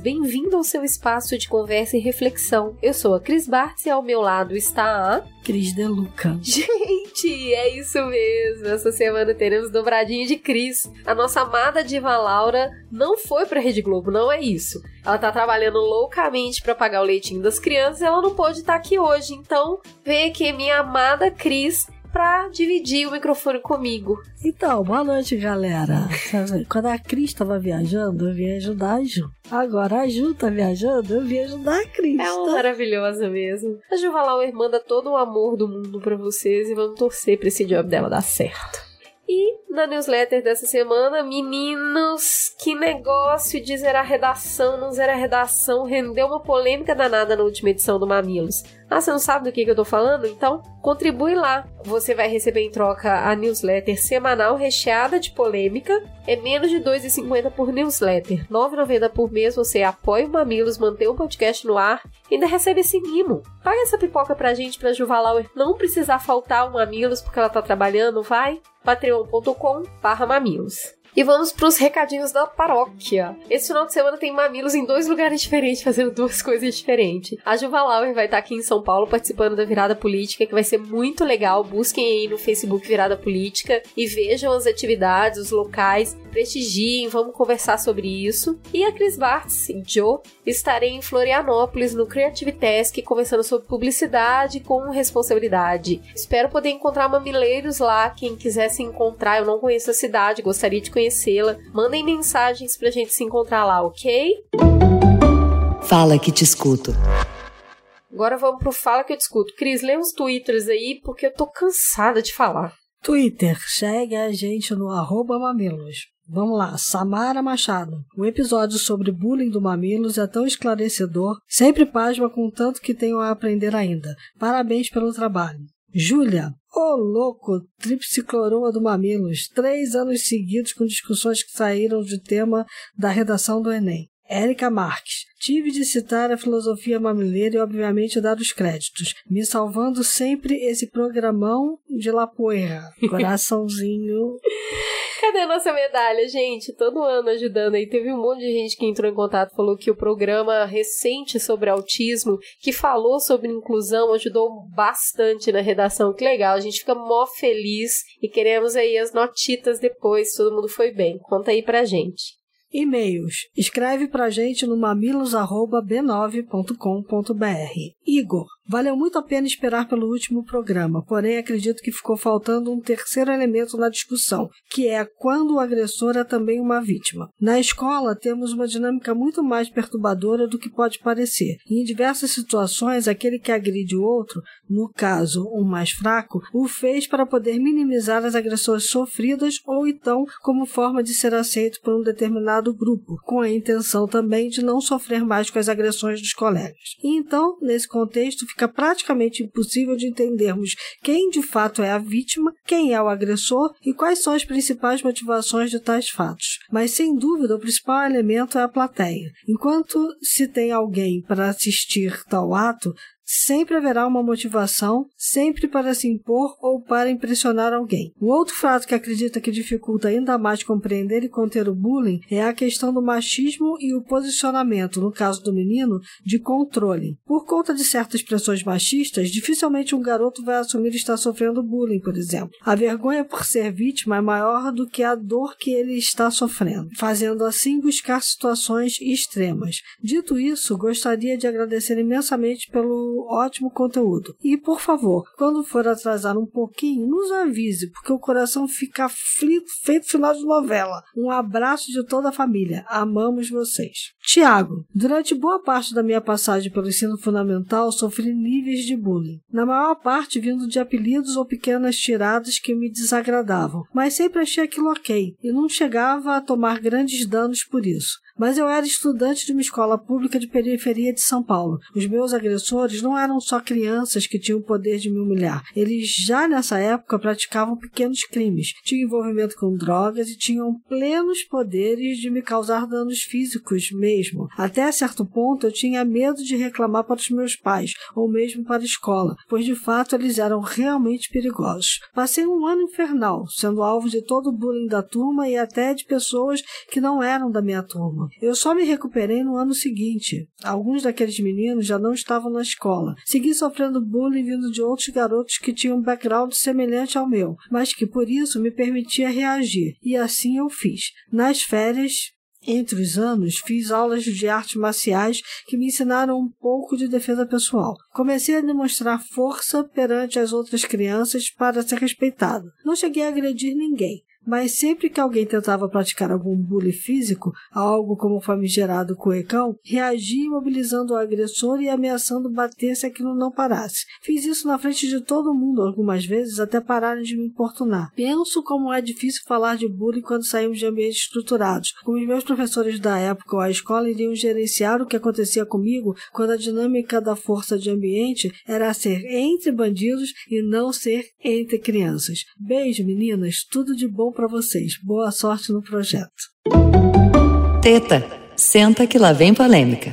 bem-vindo ao seu espaço de conversa e reflexão. Eu sou a Cris Bartz e ao meu lado está a Cris Deluca. Gente, é isso mesmo. Essa semana teremos dobradinha de Cris. A nossa amada diva Laura não foi pra Rede Globo, não é isso. Ela tá trabalhando loucamente para pagar o leitinho das crianças e ela não pôde estar aqui hoje. Então, vem aqui minha amada Cris para dividir o microfone comigo. Então, boa noite, galera. Quando a Cris estava viajando, eu vim ajudar a Ju. Agora a Ju tá viajando, eu vim ajudar a Cris. É uma maravilhosa mesmo. A Ju Valauer manda todo o amor do mundo para vocês e vamos torcer pra esse job dela dar certo. E na newsletter dessa semana, meninos, que negócio de zerar redação, não zerar redação, rendeu uma polêmica danada na última edição do Mamilos. Ah, você não sabe do que, que eu tô falando? Então, contribui lá. Você vai receber em troca a newsletter semanal recheada de polêmica. É menos de R$ 2,50 por newsletter. R$ 9,90 por mês você apoia o Mamilos, mantém o podcast no ar e ainda recebe esse mimo. Paga essa pipoca pra gente, pra Juvalauer não precisar faltar o Mamilos porque ela tá trabalhando, vai? patreon.com mamilos. E vamos para os recadinhos da paróquia. Esse final de semana tem mamilos em dois lugares diferentes, fazendo duas coisas diferentes. A Juva Lauer vai estar aqui em São Paulo participando da Virada Política, que vai ser muito legal. Busquem aí no Facebook Virada Política e vejam as atividades, os locais, prestigiem, vamos conversar sobre isso. E a Cris Bartz, Joe, estarei em Florianópolis no Creative Task conversando sobre publicidade com responsabilidade. Espero poder encontrar mamileiros lá, quem quiser se encontrar. Eu não conheço a cidade, gostaria de conhecer conhecê-la. Mandem mensagens pra gente se encontrar lá, ok? Fala que te escuto. Agora vamos pro Fala que eu te escuto. Cris, lê uns twitters aí, porque eu tô cansada de falar. Twitter, segue a gente no arroba mamilos. Vamos lá, Samara Machado. O episódio sobre bullying do Mamilos é tão esclarecedor, sempre pasma com tanto que tenho a aprender ainda. Parabéns pelo trabalho. Júlia, ô oh, louco, tripsicloroa do Mamilos, três anos seguidos com discussões que saíram de tema da redação do Enem. Érica Marques. Tive de citar a filosofia mamileira e, obviamente, dar os créditos, me salvando sempre esse programão de Lapoeira. Coraçãozinho. Cadê a nossa medalha, gente? Todo ano ajudando aí. Teve um monte de gente que entrou em contato, falou que o programa recente sobre autismo, que falou sobre inclusão, ajudou bastante na redação. Que legal, a gente fica mó feliz e queremos aí as notitas depois, todo mundo foi bem. Conta aí pra gente. E-mails. Escreve pra gente no mamilos@b9.com.br. Igor, Valeu muito a pena esperar pelo último programa, porém acredito que ficou faltando um terceiro elemento na discussão, que é quando o agressor é também uma vítima. Na escola, temos uma dinâmica muito mais perturbadora do que pode parecer, e em diversas situações, aquele que agride o outro, no caso, um mais fraco, o fez para poder minimizar as agressões sofridas ou então como forma de ser aceito por um determinado grupo, com a intenção também de não sofrer mais com as agressões dos colegas. E então, nesse contexto, fica praticamente impossível de entendermos quem de fato é a vítima, quem é o agressor e quais são as principais motivações de tais fatos. Mas sem dúvida o principal elemento é a plateia. Enquanto se tem alguém para assistir tal ato, Sempre haverá uma motivação, sempre para se impor ou para impressionar alguém. O outro fato que acredita que dificulta ainda mais compreender e conter o bullying é a questão do machismo e o posicionamento, no caso do menino, de controle. Por conta de certas expressões machistas, dificilmente um garoto vai assumir estar sofrendo bullying, por exemplo. A vergonha por ser vítima é maior do que a dor que ele está sofrendo, fazendo assim buscar situações extremas. Dito isso, gostaria de agradecer imensamente pelo ótimo conteúdo. E por favor, quando for atrasar um pouquinho, nos avise, porque o coração fica frito, feito final de novela. Um abraço de toda a família. Amamos vocês. Tiago, durante boa parte da minha passagem pelo ensino fundamental, sofri níveis de bullying. Na maior parte vindo de apelidos ou pequenas tiradas que me desagradavam, mas sempre achei aquilo ok e não chegava a tomar grandes danos por isso. Mas eu era estudante de uma escola pública de periferia de São Paulo. Os meus agressores não eram só crianças que tinham o poder de me humilhar. Eles já nessa época praticavam pequenos crimes, tinham envolvimento com drogas e tinham plenos poderes de me causar danos físicos mesmo. Até certo ponto eu tinha medo de reclamar para os meus pais ou mesmo para a escola, pois de fato eles eram realmente perigosos. Passei um ano infernal, sendo alvo de todo o bullying da turma e até de pessoas que não eram da minha turma. Eu só me recuperei no ano seguinte. Alguns daqueles meninos já não estavam na escola. Segui sofrendo bullying vindo de outros garotos que tinham um background semelhante ao meu, mas que por isso me permitia reagir. E assim eu fiz. Nas férias, entre os anos, fiz aulas de artes marciais que me ensinaram um pouco de defesa pessoal. Comecei a demonstrar força perante as outras crianças para ser respeitado. Não cheguei a agredir ninguém, mas sempre que alguém tentava praticar algum bullying físico, algo como o famigerado cuecão, reagia imobilizando o agressor e ameaçando bater se aquilo não parasse. Fiz isso na frente de todo mundo algumas vezes até pararem de me importunar. Penso como é difícil falar de bullying quando saímos de ambientes estruturados. Como os meus professores da época ou a escola iriam gerenciar o que acontecia comigo quando a dinâmica da força de ambiente era ser entre bandidos e não ser entre crianças. Beijo, meninas. Tudo de bom para vocês. Boa sorte no projeto. Teta, senta que lá vem polêmica.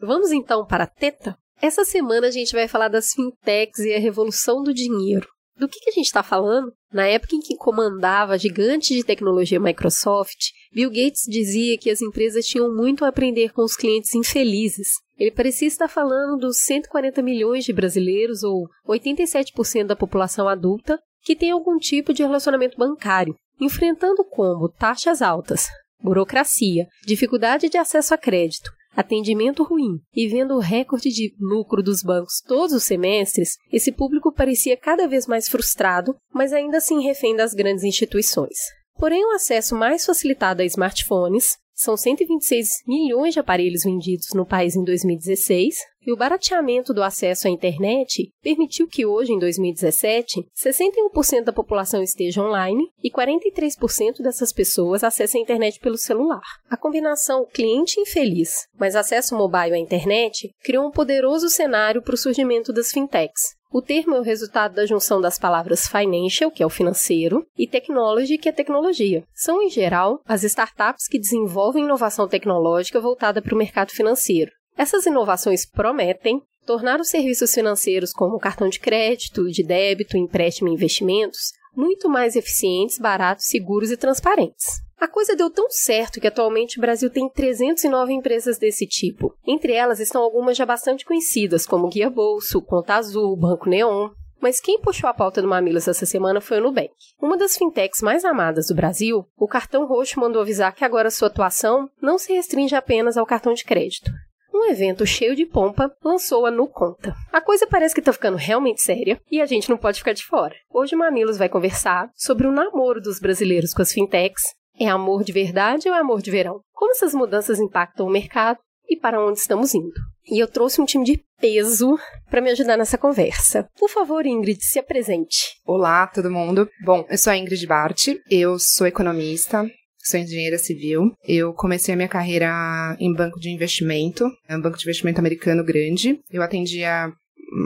Vamos então para a teta? Essa semana a gente vai falar das fintechs e a revolução do dinheiro. Do que, que a gente está falando? Na época em que comandava a gigante de tecnologia Microsoft, Bill Gates dizia que as empresas tinham muito a aprender com os clientes infelizes. Ele parecia estar falando dos 140 milhões de brasileiros, ou 87% da população adulta, que tem algum tipo de relacionamento bancário, enfrentando como taxas altas, burocracia, dificuldade de acesso a crédito, atendimento ruim e vendo o recorde de lucro dos bancos todos os semestres, esse público parecia cada vez mais frustrado, mas ainda assim refém das grandes instituições. Porém, o acesso mais facilitado a smartphones, são 126 milhões de aparelhos vendidos no país em 2016, e o barateamento do acesso à internet permitiu que hoje, em 2017, 61% da população esteja online e 43% dessas pessoas acessem a internet pelo celular. A combinação cliente infeliz mais acesso mobile à internet criou um poderoso cenário para o surgimento das fintechs, o termo é o resultado da junção das palavras financial, que é o financeiro, e technology, que é tecnologia. São, em geral, as startups que desenvolvem inovação tecnológica voltada para o mercado financeiro. Essas inovações prometem tornar os serviços financeiros como cartão de crédito, de débito, empréstimo e investimentos muito mais eficientes, baratos, seguros e transparentes. A coisa deu tão certo que atualmente o Brasil tem 309 empresas desse tipo. Entre elas estão algumas já bastante conhecidas, como Guia Bolso, Conta Azul, Banco Neon. Mas quem puxou a pauta do Mamilos essa semana foi o Nubank. Uma das fintechs mais amadas do Brasil, o Cartão Roxo mandou avisar que agora sua atuação não se restringe apenas ao cartão de crédito um evento cheio de pompa lançou a No Conta. A coisa parece que tá ficando realmente séria e a gente não pode ficar de fora. Hoje o Mamilos vai conversar sobre o namoro dos brasileiros com as fintechs. É amor de verdade ou é amor de verão? Como essas mudanças impactam o mercado e para onde estamos indo? E eu trouxe um time de peso para me ajudar nessa conversa. Por favor, Ingrid, se apresente. Olá, todo mundo. Bom, eu sou a Ingrid Bart, eu sou economista, sou engenheira civil. Eu comecei a minha carreira em banco de investimento, é um banco de investimento americano grande. Eu atendia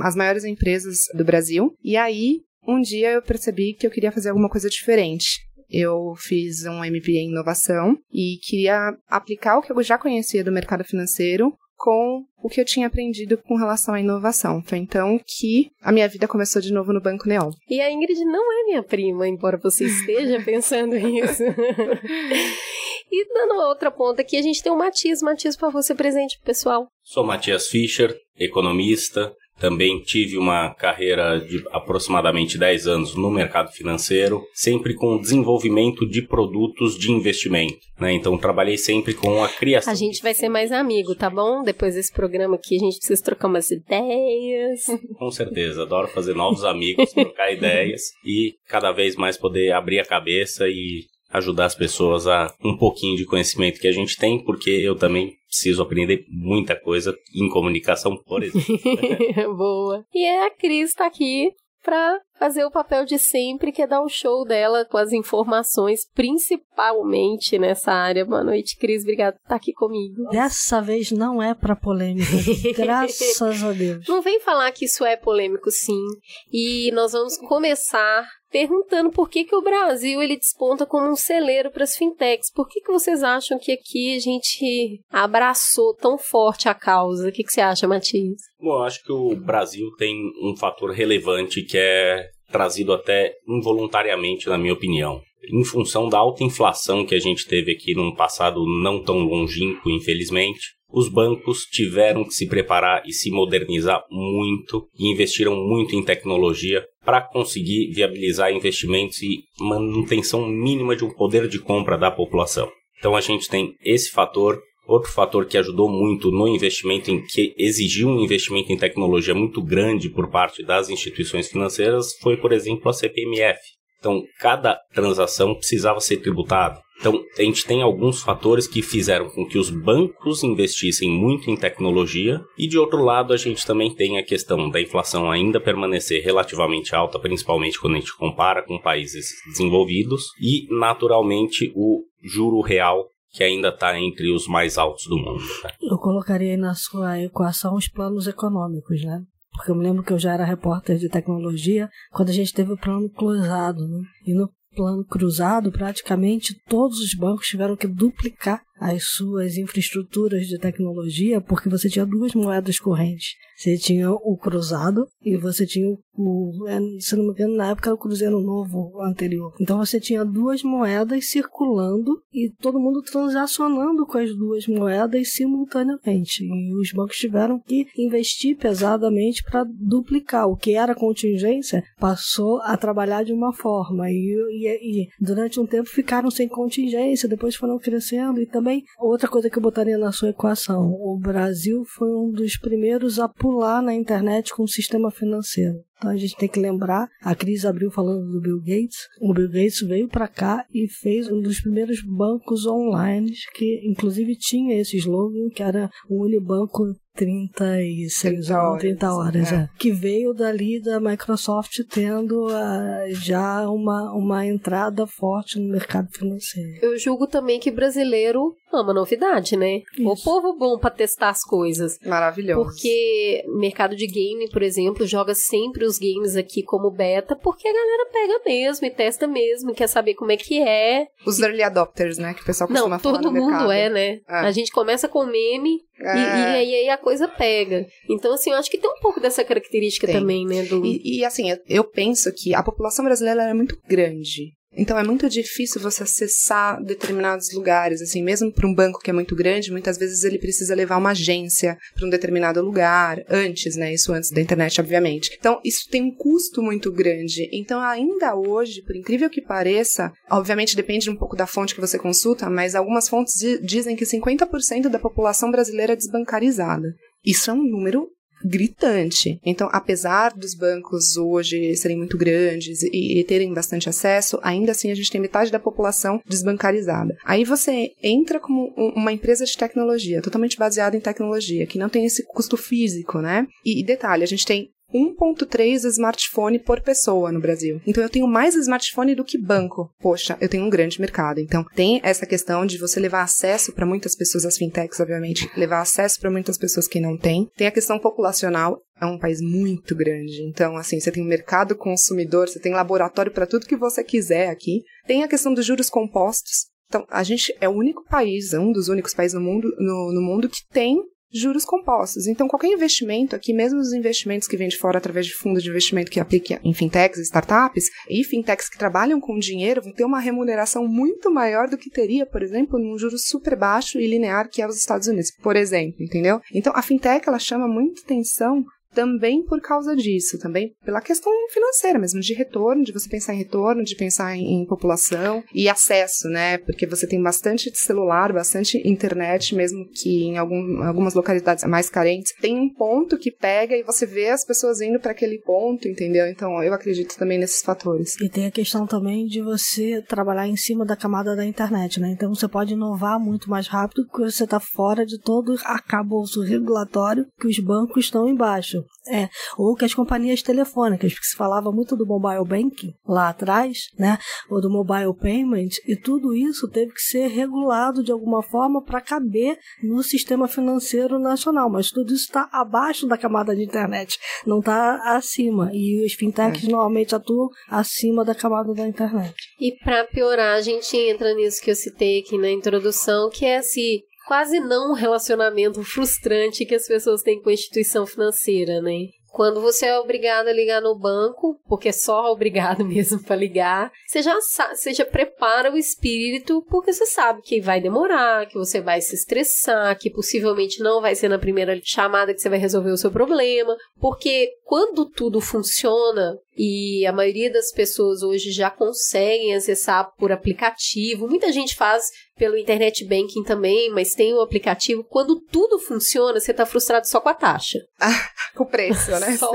as maiores empresas do Brasil. E aí, um dia eu percebi que eu queria fazer alguma coisa diferente. Eu fiz um MBA em inovação e queria aplicar o que eu já conhecia do mercado financeiro com o que eu tinha aprendido com relação à inovação. Foi então que a minha vida começou de novo no Banco Neon. E a Ingrid não é minha prima, embora você esteja pensando isso. e dando outra ponta aqui, a gente tem o Matias. Matias, por favor, você presente pessoal. Sou Matias Fischer, economista, também tive uma carreira de aproximadamente 10 anos no mercado financeiro, sempre com desenvolvimento de produtos de investimento. Né? Então, trabalhei sempre com a criação. A gente vai ser mais amigo, tá bom? Depois desse programa aqui, a gente precisa trocar umas ideias. Com certeza, adoro fazer novos amigos, trocar ideias e cada vez mais poder abrir a cabeça e ajudar as pessoas a um pouquinho de conhecimento que a gente tem, porque eu também preciso aprender muita coisa em comunicação, por exemplo. Boa. E a Cris está aqui para fazer o papel de sempre, que é dar o show dela com as informações, principalmente nessa área. Boa noite, Cris. Obrigada por estar aqui comigo. Dessa vez não é para polêmica. Graças a Deus. Não vem falar que isso é polêmico, sim. E nós vamos começar perguntando por que, que o Brasil ele desponta como um celeiro para as fintechs. Por que, que vocês acham que aqui a gente abraçou tão forte a causa? O que, que você acha, Matias? Bom, eu acho que o Brasil tem um fator relevante que é trazido até involuntariamente, na minha opinião. Em função da alta inflação que a gente teve aqui num passado não tão longínquo, infelizmente, os bancos tiveram que se preparar e se modernizar muito e investiram muito em tecnologia para conseguir viabilizar investimentos e manutenção mínima de um poder de compra da população. Então a gente tem esse fator. Outro fator que ajudou muito no investimento, em que exigiu um investimento em tecnologia muito grande por parte das instituições financeiras, foi, por exemplo, a CPMF. Então, cada transação precisava ser tributada. Então, a gente tem alguns fatores que fizeram com que os bancos investissem muito em tecnologia, e de outro lado, a gente também tem a questão da inflação ainda permanecer relativamente alta, principalmente quando a gente compara com países desenvolvidos, e naturalmente o juro real que ainda está entre os mais altos do mundo. Tá? Eu colocaria na sua equação os planos econômicos, né? Porque eu me lembro que eu já era repórter de tecnologia quando a gente teve o plano cruzado, né? E no plano cruzado, praticamente todos os bancos tiveram que duplicar as suas infraestruturas de tecnologia, porque você tinha duas moedas correntes. Você tinha o cruzado e você tinha o, é, se não me engano, na época era o Cruzeiro Novo anterior. Então você tinha duas moedas circulando e todo mundo transacionando com as duas moedas simultaneamente. E os bancos tiveram que investir pesadamente para duplicar. O que era contingência passou a trabalhar de uma forma. E, e, e durante um tempo ficaram sem contingência, depois foram crescendo e também também, outra coisa que eu botaria na sua equação: o Brasil foi um dos primeiros a pular na internet com o sistema financeiro. Então a gente tem que lembrar, a Cris abriu falando do Bill Gates. O Bill Gates veio para cá e fez um dos primeiros bancos online que inclusive tinha esse slogan que era o Unibanco 36 30 horas, 30 horas é. É. que veio dali da Microsoft tendo uh, já uma, uma entrada forte no mercado financeiro. Eu julgo também que brasileiro ama novidade, né? Isso. O povo bom para testar as coisas. Maravilhoso. Porque mercado de game, por exemplo, joga sempre os games aqui como beta, porque a galera pega mesmo e testa mesmo, e quer saber como é que é. Os early adopters, né? Que o pessoal costuma Não, falar todo mundo mercado. é, né? É. A gente começa com meme é. e, e, aí a coisa pega. Então, assim, eu acho que tem um pouco dessa característica tem. também, né? Do... E, e, assim, eu penso que a população brasileira é muito grande. Então é muito difícil você acessar determinados lugares, assim, mesmo para um banco que é muito grande, muitas vezes ele precisa levar uma agência para um determinado lugar, antes, né? Isso antes da internet, obviamente. Então isso tem um custo muito grande. Então ainda hoje, por incrível que pareça, obviamente depende um pouco da fonte que você consulta, mas algumas fontes dizem que 50% da população brasileira é desbancarizada. Isso é um número gritante. Então, apesar dos bancos hoje serem muito grandes e, e, terem bastante acesso, ainda assim a gente tem metade da população desbancarizada. Aí você entra como um, uma empresa de tecnologia, totalmente baseada em tecnologia, que não tem esse custo físico, né? E, e detalhe, a gente tem 1.3 smartphone por pessoa no Brasil. Então eu tenho mais smartphone do que banco. Poxa, eu tenho um grande mercado. Então tem essa questão de você levar acesso para muitas pessoas, as fintechs, obviamente, levar acesso para muitas pessoas que não têm. Tem a questão populacional. É um país muito grande. Então, assim, você tem mercado consumidor, você tem laboratório para tudo que você quiser aqui. Tem a questão dos juros compostos. Então, a gente é o único país, um dos únicos países no mundo, no, no mundo que tem juros compostos. Então, qualquer investimento aqui, mesmo os investimentos que vêm de fora através de fundos de investimento que apliquem em fintechs, startups e fintechs que trabalham com dinheiro, vão ter uma remuneração muito maior do que teria, por exemplo, num juro super baixo e linear que é os Estados Unidos, por exemplo, entendeu? Então, a fintech ela chama muita atenção também por causa disso, também pela questão financeira mesmo, de retorno, de você pensar em retorno, de pensar em, em população e acesso, né? Porque você tem bastante celular, bastante internet, mesmo que em algum, algumas localidades mais carentes, tem um ponto que pega e você vê as pessoas indo para aquele ponto, entendeu? Então eu acredito também nesses fatores. E tem a questão também de você trabalhar em cima da camada da internet, né? Então você pode inovar muito mais rápido porque você está fora de todo arcabouço regulatório que os bancos estão embaixo. É, ou que as companhias telefônicas, porque se falava muito do mobile banking lá atrás, né? Ou do mobile payment, e tudo isso teve que ser regulado de alguma forma para caber no sistema financeiro nacional. Mas tudo isso está abaixo da camada de internet, não está acima. E os fintechs é. normalmente atuam acima da camada da internet. E para piorar, a gente entra nisso que eu citei aqui na introdução, que é se quase não um relacionamento frustrante que as pessoas têm com a instituição financeira, né? Quando você é obrigado a ligar no banco, porque é só obrigado mesmo para ligar, você já, você já prepara o espírito, porque você sabe que vai demorar, que você vai se estressar, que possivelmente não vai ser na primeira chamada que você vai resolver o seu problema, porque quando tudo funciona e a maioria das pessoas hoje já conseguem acessar por aplicativo, muita gente faz pelo internet banking também, mas tem o um aplicativo. Quando tudo funciona, você está frustrado só com a taxa. com o preço, né? Só.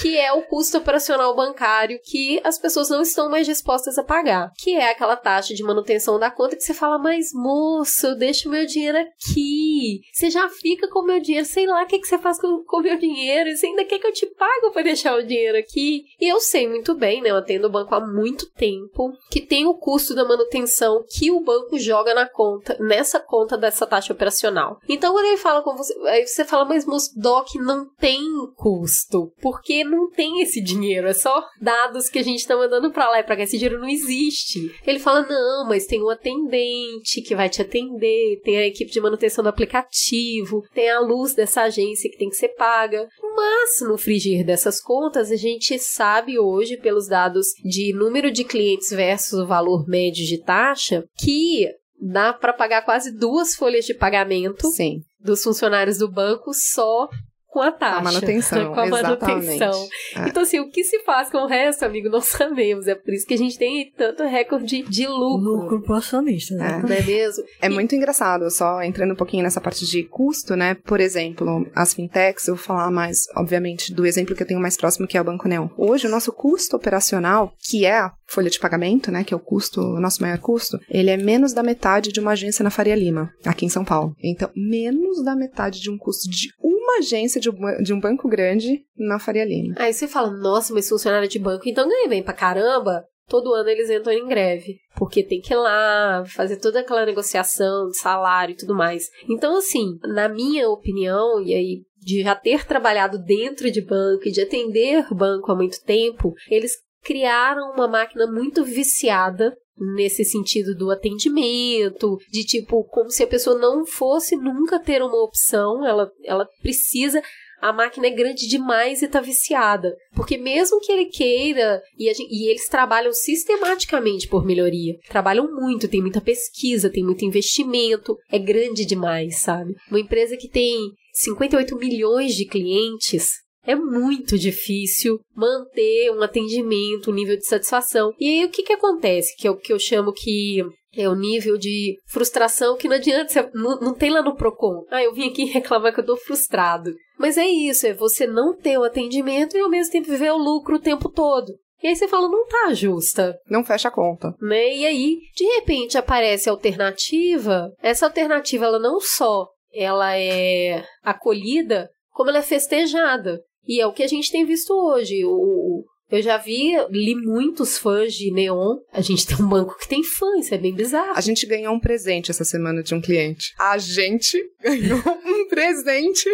Que é o custo operacional bancário que as pessoas não estão mais dispostas a pagar. Que é aquela taxa de manutenção da conta que você fala, mas moço, eu deixo meu dinheiro aqui. Você já fica com meu dinheiro, sei lá o que, que você faz com o meu dinheiro. Você ainda quer que eu te pague para deixar o dinheiro aqui? E eu sei muito bem, né? Eu atendo o banco há muito tempo, que tem o custo da manutenção que o banco joga na conta, nessa conta dessa taxa operacional. Então, quando ele fala com você, aí você fala, mas moço, DOC não tem custo, porque não tem esse dinheiro, é só dados que a gente tá mandando para lá e pra cá, esse dinheiro não existe. Ele fala, não, mas tem um atendente que vai te atender, tem a equipe de manutenção do aplicativo, tem a luz dessa agência que tem que ser paga. Mas, no frigir dessas contas, a gente sabe hoje, pelos dados de número de clientes versus o valor médio de taxa, que dá para pagar quase duas folhas de pagamento Sim. dos funcionários do banco só com a taxa. A manutenção, com a exatamente. manutenção. É. Então, assim, o que se faz com o resto, amigo, não sabemos. É por isso que a gente tem tanto recorde de lucro. Lucro pro acionista, né? É. Não é mesmo? É e... muito engraçado, só entrando um pouquinho nessa parte de custo, né? Por exemplo, as fintechs, eu vou falar mais, obviamente, do exemplo que eu tenho mais próximo, que é o Banco Neon. Hoje, o nosso custo operacional, que é a folha de pagamento, né? Que é o custo, o nosso maior custo, ele é menos da metade de uma agência na Faria Lima, aqui em São Paulo. Então, menos da metade de um custo de uma agência de um, de um banco grande na Faria Lima. Aí você fala, nossa, mas funcionário de banco, então ganha bem pra caramba. Todo ano eles entram em greve, porque tem que ir lá fazer toda aquela negociação de salário e tudo mais. Então, assim, na minha opinião, e aí de já ter trabalhado dentro de banco e de atender banco há muito tempo, eles criaram uma máquina muito viciada nesse sentido do atendimento, de tipo, como se a pessoa não fosse nunca ter uma opção, ela, ela precisa. A máquina é grande demais e tá viciada. Porque mesmo que ele queira, e, gente, e eles trabalham sistematicamente por melhoria, trabalham muito, tem muita pesquisa, tem muito investimento, é grande demais, sabe? Uma empresa que tem 58 milhões de clientes, é muito difícil manter um atendimento, um nível de satisfação. E aí o que que acontece? Que é o que eu chamo que é o nível de frustração que não adianta, não, não tem lá no Procon. Ah, eu vim aqui reclamar que eu tô frustrado. Mas é isso, é você não ter o atendimento e ao mesmo tempo ver o lucro o tempo todo. E aí você fala, não tá justa. Não fecha a conta. Né? E aí, de repente, aparece a alternativa. Essa alternativa, ela não só ela é acolhida, como ela é festejada. E é o que a gente tem visto hoje. O, eu já vi, li muitos fãs de Neon. A gente tem um banco que tem fã, isso é bem bizarro. A gente ganhou um presente essa semana de um cliente. A gente ganhou um presente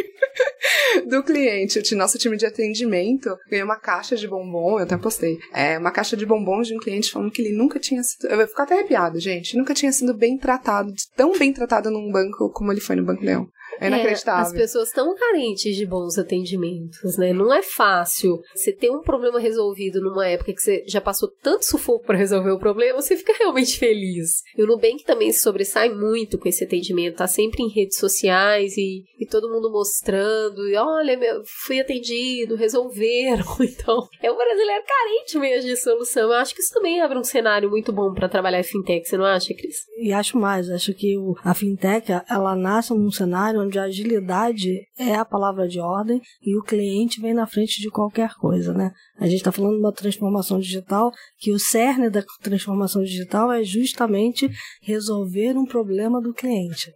do cliente. O nosso time de atendimento ganhou uma caixa de bombom, eu até postei. É, uma caixa de bombons de um cliente falando que ele nunca tinha sido. Eu vou ficar até arrepiado, gente. Nunca tinha sido bem tratado, tão bem tratado num banco como ele foi no Banco Neon. É inacreditável. É, as pessoas estão carentes de bons atendimentos, né? Não é fácil. Você ter um problema resolvido numa época que você já passou tanto sufoco para resolver o problema, você fica realmente feliz. E o Nubank também se sobressai muito com esse atendimento. Tá sempre em redes sociais e, e todo mundo mostrando. E olha, meu, fui atendido, resolveram. Então, é um brasileiro carente mesmo de solução. Eu acho que isso também abre um cenário muito bom para trabalhar em fintech, você não acha, Cris? E acho mais. Acho que o, a fintech, ela nasce num cenário onde a agilidade é a palavra de ordem e o cliente vem na frente de qualquer coisa, né? A gente está falando de uma transformação digital que o cerne da transformação digital é justamente resolver um problema do cliente.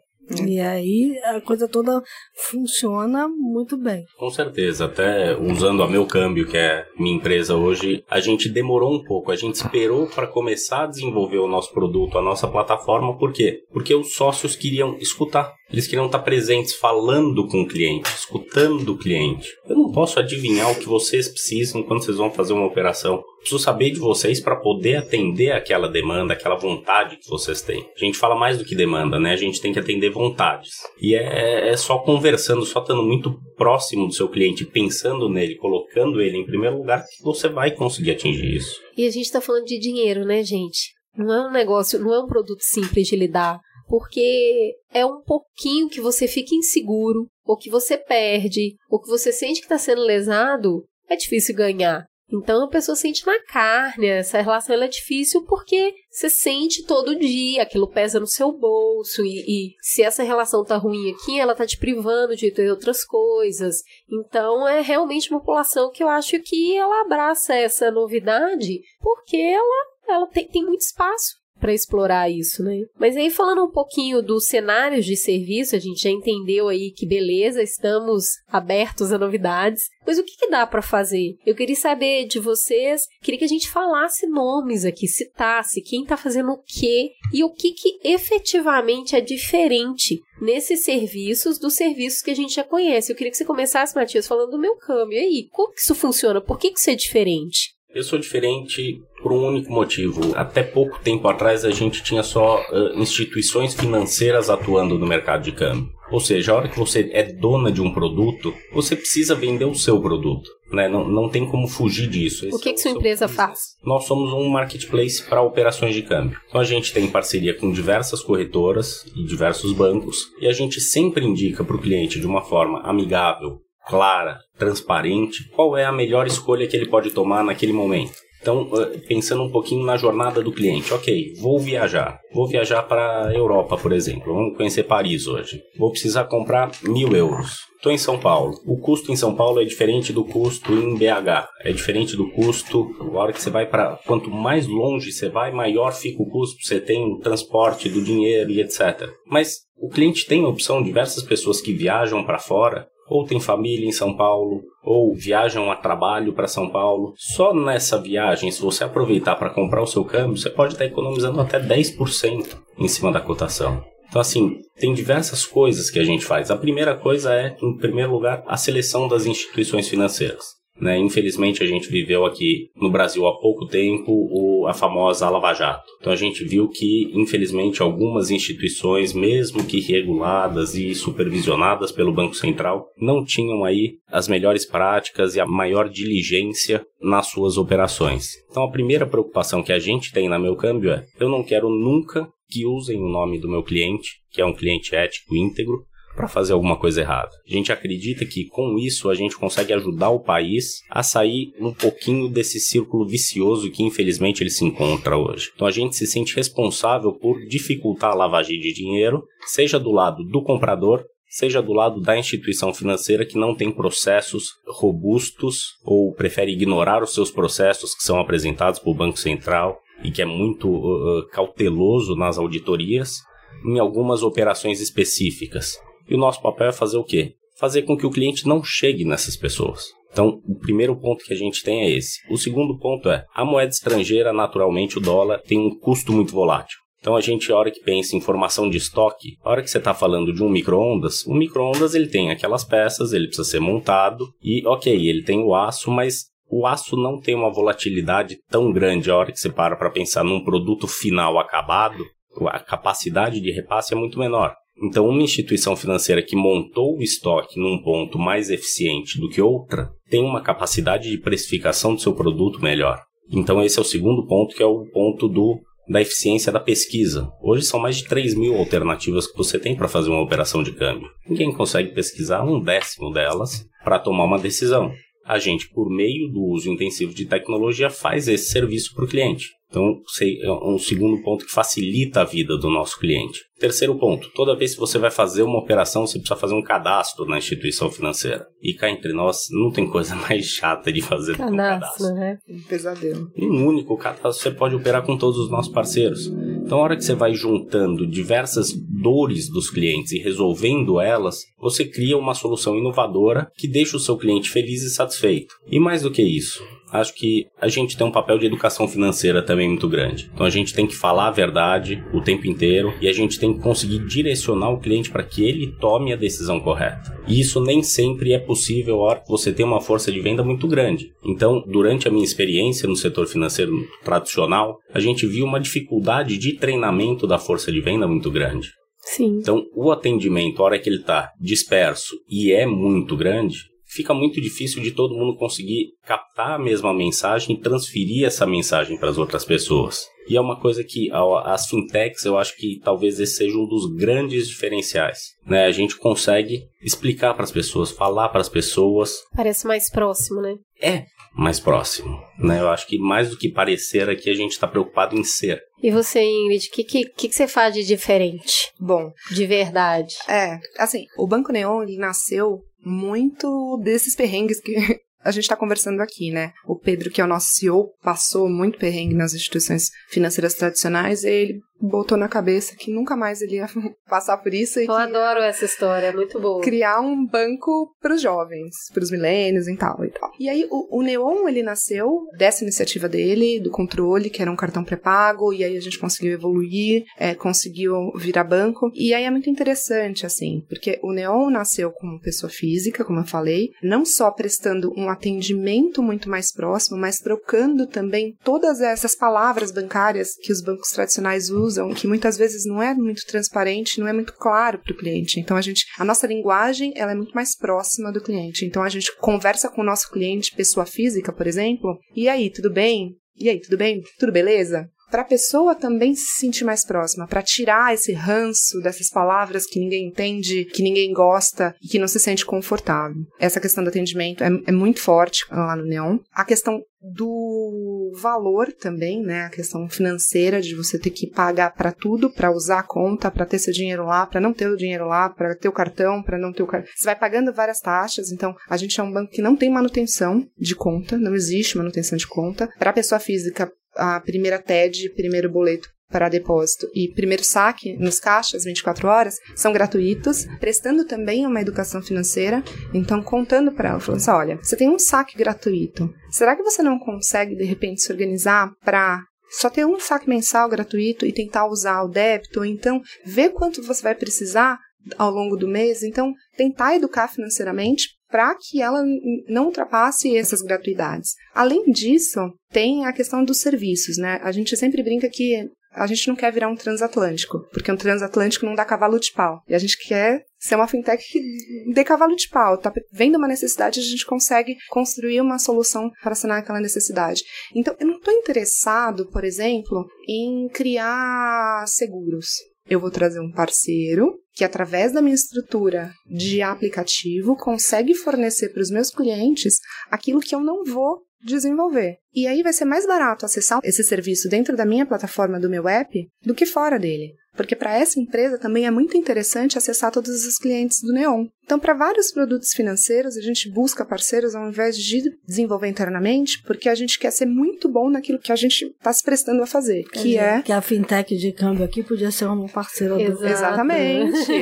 E aí a coisa toda funciona muito bem. Com certeza, até usando a meu câmbio, que é minha empresa hoje, a gente demorou um pouco, a gente esperou para começar a desenvolver o nosso produto, a nossa plataforma, por quê? Porque os sócios queriam escutar. Eles queriam estar presentes, falando com o cliente, escutando o cliente. Eu não posso adivinhar o que vocês precisam quando vocês vão fazer uma operação. Preciso saber de vocês para poder atender aquela demanda, aquela vontade que vocês têm. A gente fala mais do que demanda, né? A gente tem que atender vontades. E é, é só conversando, só estando muito próximo do seu cliente, pensando nele, colocando ele em primeiro lugar, que você vai conseguir atingir isso. E a gente está falando de dinheiro, né, gente? Não é um negócio, não é um produto simples de lidar porque é um pouquinho que você fica inseguro, ou que você perde, ou que você sente que está sendo lesado, é difícil ganhar. Então a pessoa sente na carne, essa relação é difícil porque você sente todo dia, aquilo pesa no seu bolso, e, e, se essa relação tá ruim aqui, ela tá te privando de ter outras coisas. Então é realmente uma população que eu acho que ela abraça essa novidade porque ela, ela tem, tem muito espaço para explorar isso, né? Mas aí falando um pouquinho dos cenários de serviço, a gente já entendeu aí que beleza, estamos abertos a novidades. Mas o que, que dá para fazer? Eu queria saber de vocês, queria que a gente falasse nomes aqui, citasse quem está fazendo o quê e o que, que efetivamente é diferente nesses serviços dos serviços que a gente já conhece. Eu queria que você começasse, Matias, falando do meu câmbio. E aí, como que isso funciona? Por que, que isso é diferente? Eu sou diferente por um único motivo. Até pouco tempo atrás a gente tinha só uh, instituições financeiras atuando no mercado de câmbio. Ou seja, a hora que você é dona de um produto, você precisa vender o seu produto. Né? Não, não tem como fugir disso. Esse o que, é que sua empresa business. faz? Nós somos um marketplace para operações de câmbio. Então a gente tem parceria com diversas corretoras e diversos bancos e a gente sempre indica para o cliente de uma forma amigável, clara, transparente, qual é a melhor escolha que ele pode tomar naquele momento. Então, pensando um pouquinho na jornada do cliente, ok, vou viajar, vou viajar para a Europa, por exemplo, vamos conhecer Paris hoje. Vou precisar comprar mil euros. Estou em São Paulo. O custo em São Paulo é diferente do custo em BH. É diferente do custo. A hora que você vai para. Quanto mais longe você vai, maior fica o custo. Você tem o transporte do dinheiro e etc. Mas o cliente tem a opção, diversas pessoas que viajam para fora ou tem família em São Paulo, ou viajam a trabalho para São Paulo. Só nessa viagem, se você aproveitar para comprar o seu câmbio, você pode estar economizando até 10% em cima da cotação. Então, assim, tem diversas coisas que a gente faz. A primeira coisa é, em primeiro lugar, a seleção das instituições financeiras. Né? Infelizmente, a gente viveu aqui no Brasil há pouco tempo o, a famosa Lava Jato. Então, a gente viu que, infelizmente, algumas instituições, mesmo que reguladas e supervisionadas pelo Banco Central, não tinham aí as melhores práticas e a maior diligência nas suas operações. Então, a primeira preocupação que a gente tem na Meu Câmbio é: eu não quero nunca que usem o nome do meu cliente, que é um cliente ético íntegro, para fazer alguma coisa errada. A gente acredita que com isso a gente consegue ajudar o país a sair um pouquinho desse círculo vicioso que infelizmente ele se encontra hoje. Então a gente se sente responsável por dificultar a lavagem de dinheiro, seja do lado do comprador, seja do lado da instituição financeira que não tem processos robustos ou prefere ignorar os seus processos que são apresentados pelo Banco Central e que é muito uh, cauteloso nas auditorias em algumas operações específicas. E o nosso papel é fazer o quê? Fazer com que o cliente não chegue nessas pessoas. Então, o primeiro ponto que a gente tem é esse. O segundo ponto é, a moeda estrangeira, naturalmente, o dólar, tem um custo muito volátil. Então a gente, a hora que pensa em formação de estoque, a hora que você está falando de um micro-ondas, o micro-ondas ele tem aquelas peças, ele precisa ser montado e, ok, ele tem o aço, mas o aço não tem uma volatilidade tão grande a hora que você para para pensar num produto final acabado, a capacidade de repasse é muito menor. Então, uma instituição financeira que montou o estoque num ponto mais eficiente do que outra tem uma capacidade de precificação do seu produto melhor. Então, esse é o segundo ponto, que é o ponto do, da eficiência da pesquisa. Hoje são mais de 3 mil alternativas que você tem para fazer uma operação de câmbio. Ninguém consegue pesquisar um décimo delas para tomar uma decisão. A gente, por meio do uso intensivo de tecnologia, faz esse serviço para o cliente. Então, é um segundo ponto que facilita a vida do nosso cliente. Terceiro ponto, toda vez que você vai fazer uma operação, você precisa fazer um cadastro na instituição financeira. E cá entre nós, não tem coisa mais chata de fazer cadastro, do que um cadastro. Né? Um pesadelo. Um único cadastro você pode operar com todos os nossos parceiros. Então, a hora que você vai juntando diversas dores dos clientes e resolvendo elas, você cria uma solução inovadora que deixa o seu cliente feliz e satisfeito. E mais do que isso, acho que a gente tem um papel de educação financeira também muito grande. Então a gente tem que falar a verdade o tempo inteiro e a gente tem que conseguir direcionar o cliente para que ele tome a decisão correta. E isso nem sempre é possível a hora que você tem uma força de venda muito grande. Então, durante a minha experiência no setor financeiro tradicional, a gente viu uma dificuldade de treinamento da força de venda muito grande. Sim. Então, o atendimento, a hora que ele está disperso e é muito grande, fica muito difícil de todo mundo conseguir captar a mesma mensagem e transferir essa mensagem para as outras pessoas. E é uma coisa que as fintechs, eu acho que talvez esse seja um dos grandes diferenciais. Né? A gente consegue explicar para as pessoas, falar para as pessoas. Parece mais próximo, né? É mais próximo. Né? Eu acho que mais do que parecer aqui, a gente está preocupado em ser. E você, Ingrid, o que, que, que, você faz de diferente? Bom. De verdade. É, assim, o Banco Neon, ele nasceu muito desses perrengues que a gente está conversando aqui, né? O Pedro, que é o nosso CEO, passou muito perrengue nas instituições financeiras tradicionais e ele botou na cabeça que nunca mais ele ia passar por isso. Eu adoro essa história, é muito boa. Criar um banco para os jovens, para os milênios e tal e tal. E aí o, o Neon, ele nasceu dessa iniciativa dele, do controle, que era um cartão pré-pago, e aí a gente conseguiu evoluir, é, conseguiu virar banco. E aí é muito interessante, assim, porque o Neon nasceu como pessoa física, como eu falei, não só prestando um atendimento muito mais próximo, mas trocando também todas essas palavras bancárias que os bancos tradicionais usam usam, que muitas vezes não é muito transparente, não é muito claro para o cliente. Então a gente, a nossa linguagem, ela é muito mais próxima do cliente. Então a gente conversa com o nosso cliente, pessoa física, por exemplo, e aí, tudo bem? E aí, tudo bem? Tudo beleza? Para a pessoa também se sentir mais próxima, para tirar esse ranço dessas palavras que ninguém entende, que ninguém gosta e que não se sente confortável. Essa questão do atendimento é, é muito forte lá no Neon. A questão do valor também, né? A questão financeira de você ter que pagar para tudo, para usar a conta, para ter seu dinheiro lá, para não ter o dinheiro lá, para ter o cartão, para não ter o cartão. Você vai pagando várias taxas. Então, a gente é um banco que não tem manutenção de conta, não existe manutenção de conta. Para pessoa física, a primeira TED, primeiro boleto para depósito e primeiro saque nos caixas 24 horas são gratuitos, prestando também uma educação financeira. Então, contando para ela, falando assim: olha, você tem um saque gratuito. Será que você não consegue, de repente, se organizar para só ter um saque mensal gratuito e tentar usar o débito, ou então ver quanto você vai precisar ao longo do mês? Então, tentar educar financeiramente para que ela não ultrapasse essas gratuidades. Além disso, tem a questão dos serviços, né? A gente sempre brinca que a gente não quer virar um transatlântico, porque um transatlântico não dá cavalo de pau. E a gente quer ser uma fintech que dê cavalo de pau. Tá vendo uma necessidade, a gente consegue construir uma solução para sanar aquela necessidade. Então, eu não estou interessado, por exemplo, em criar seguros. Eu vou trazer um parceiro que, através da minha estrutura de aplicativo, consegue fornecer para os meus clientes aquilo que eu não vou desenvolver. E aí vai ser mais barato acessar esse serviço dentro da minha plataforma do meu app do que fora dele. Porque para essa empresa também é muito interessante acessar todos os clientes do Neon. Então, para vários produtos financeiros, a gente busca parceiros ao invés de desenvolver internamente, porque a gente quer ser muito bom naquilo que a gente está se prestando a fazer, que é... Que a fintech de câmbio aqui podia ser um parceiro Exato. do... Exatamente.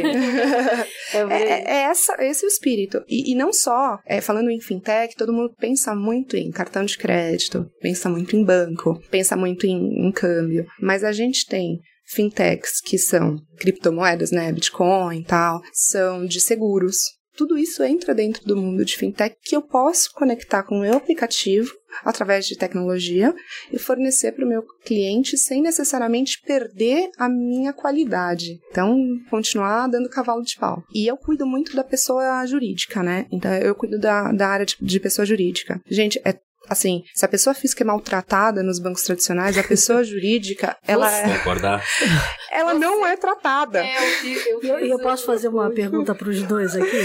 É é, é, é essa, esse o espírito. E, e não só, é, falando em fintech, todo mundo pensa muito em cartão de crédito, pensa muito em banco, pensa muito em, em câmbio, mas a gente tem fintechs que são criptomoedas, né, Bitcoin e tal, são de seguros. Tudo isso entra dentro do mundo de fintech que eu posso conectar com o meu aplicativo através de tecnologia e fornecer para o meu cliente sem necessariamente perder a minha qualidade. Então, continuar dando cavalo de pau. E eu cuido muito da pessoa jurídica, né? Então, eu cuido da, da área de, de pessoa jurídica. Gente, é assim, se a pessoa física é maltratada nos bancos tradicionais, a pessoa jurídica, ela, é, Concordar? ela não é tratada. E eu, e eu posso fazer uma pergunta para os dois aqui?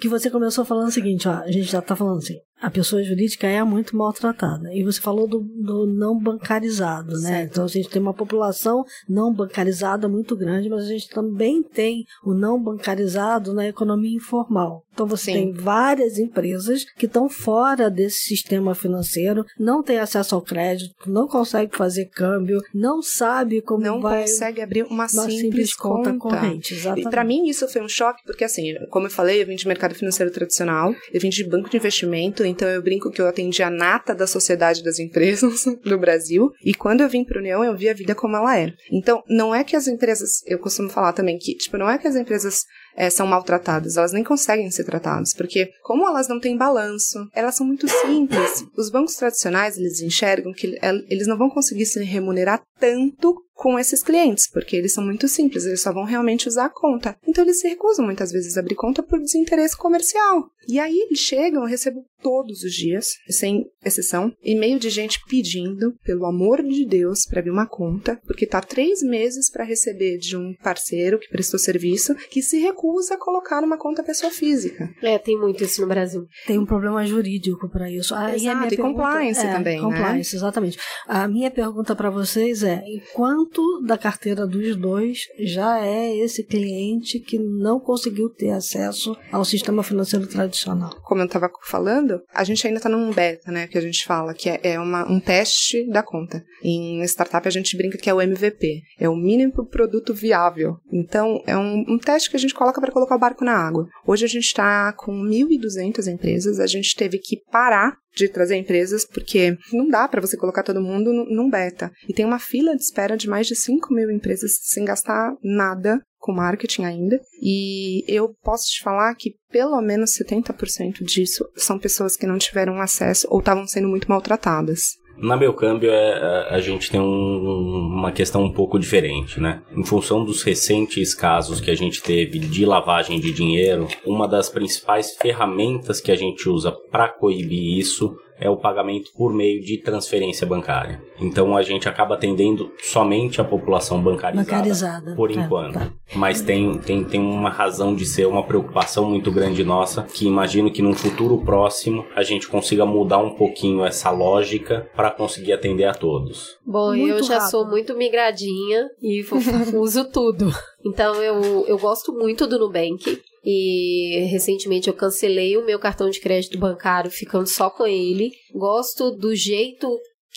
Que você começou falando o seguinte, ó, a gente já tá falando assim, a pessoa jurídica é muito maltratada. E você falou do, do não bancarizado, né? Certo. Então a gente tem uma população não bancarizada muito grande, mas a gente também tem o não bancarizado na economia informal. Então você Sim. tem várias empresas que estão fora desse sistema financeiro, não tem acesso ao crédito, não consegue fazer câmbio, não sabe como Não vai consegue abrir uma, simples, simples conta, conta. corrente. Exatamente. E pra mim isso foi um choque, porque assim, como eu falei, eu vim de mercado financeiro tradicional, eu vim de banco de investimento, então eu brinco que eu atendi a nata da sociedade das empresas do Brasil, e quando eu vim pra União, eu vi a vida como ela é. Então, não é que as empresas, eu costumo falar também que, tipo, não é que as empresas eh, são maltratadas, elas nem conseguem ser tratadas, porque como elas não têm balanço, elas são muito simples. Os bancos tradicionais, eles enxergam que el- eles não vão conseguir se remunerar tanto com esses clientes, porque eles são muito simples, eles só vão realmente usar a conta. Então eles se recusam muitas vezes a abrir conta por desinteresse comercial. E aí eles chegam, eu recebo todos os dias, sem exceção, e-mail de gente pedindo, pelo amor de Deus, para abrir uma conta, porque tá três meses para receber de um parceiro que prestou serviço, que se recusa a colocar numa conta pessoa física. É, tem muito isso no Brasil. Tem um problema jurídico para isso. Aí a Exato, minha e compliance é, também, né? Compliance, exatamente. A minha pergunta para vocês é: e quanto da carteira dos dois já é esse cliente que não conseguiu ter acesso ao sistema financeiro tradicional? como eu estava falando, a gente ainda está num beta, né? Que a gente fala que é, é uma, um teste da conta. Em startup a gente brinca que é o MVP, é o mínimo produto viável. Então é um, um teste que a gente coloca para colocar o barco na água. Hoje a gente está com 1.200 empresas, a gente teve que parar de trazer empresas, porque não dá para você colocar todo mundo num beta. E tem uma fila de espera de mais de 5 mil empresas sem gastar nada com marketing ainda. E eu posso te falar que pelo menos 70% disso são pessoas que não tiveram acesso ou estavam sendo muito maltratadas. Na Belcâmbio, é, a, a gente tem um- uma questão um pouco diferente, né? Em função dos recentes casos que a gente teve de lavagem de dinheiro, uma das principais ferramentas que a gente usa para coibir isso é o pagamento por meio de transferência bancária. Então a gente acaba atendendo somente a população bancarizada, Bancarizada. por É, enquanto. tá. Mas tem, tem, tem uma razão de ser uma preocupação muito grande nossa, que imagino que num futuro próximo a gente consiga mudar um pouquinho essa lógica para conseguir atender a todos. Bom, Muito eu já rápido. sou muito migradinha e uso tudo. Então eu, eu gosto muito do Nubank. E recentemente eu cancelei o meu cartão de crédito bancário ficando só com ele. Gosto do jeito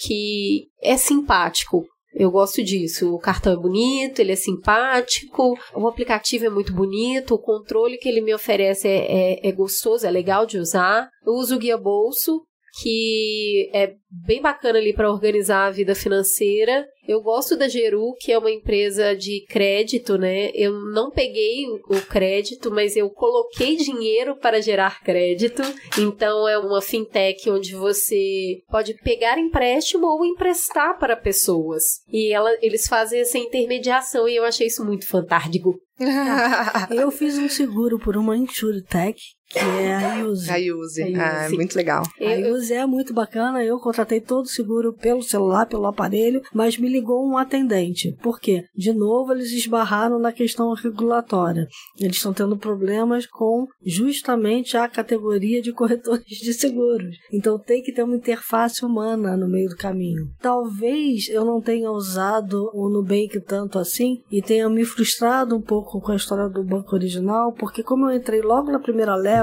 que é simpático. Eu gosto disso. O cartão é bonito, ele é simpático, o aplicativo é muito bonito, o controle que ele me oferece é, é, é gostoso, é legal de usar. Eu uso o guia bolso, que é bem bacana ali para organizar a vida financeira. Eu gosto da Geru, que é uma empresa de crédito, né? Eu não peguei o crédito, mas eu coloquei dinheiro para gerar crédito. Então é uma fintech onde você pode pegar empréstimo ou emprestar para pessoas. E ela, eles fazem essa intermediação e eu achei isso muito fantástico. Eu fiz um seguro por uma InsurTech, que é a Use. A Use. A Ah, é muito legal. A Eu, Use é muito bacana, eu contratei todo o seguro pelo celular, pelo aparelho, mas me ligou um atendente. Por quê? De novo, eles esbarraram na questão regulatória. Eles estão tendo problemas com justamente a categoria de corretores de seguros. Então tem que ter uma interface humana no meio do caminho. Talvez eu não tenha usado o Nubank tanto assim e tenha me frustrado um pouco com a história do banco original, porque como eu entrei logo na primeira leva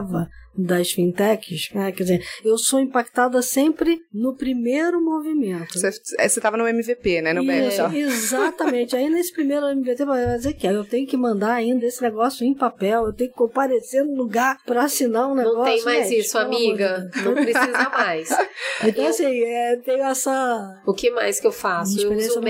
das fintechs, né, quer dizer, eu sou impactada sempre no primeiro movimento. Você estava no MVP, né? No E-. Exatamente. Aí nesse primeiro MVT vai dizer que eu tenho que mandar ainda esse negócio em papel, eu tenho que comparecer no lugar para assinar um negócio. não tem mais gente, isso, de amiga. Não precisa mais. Então, assim, é, tem essa. O que mais que eu faço? Eu uso o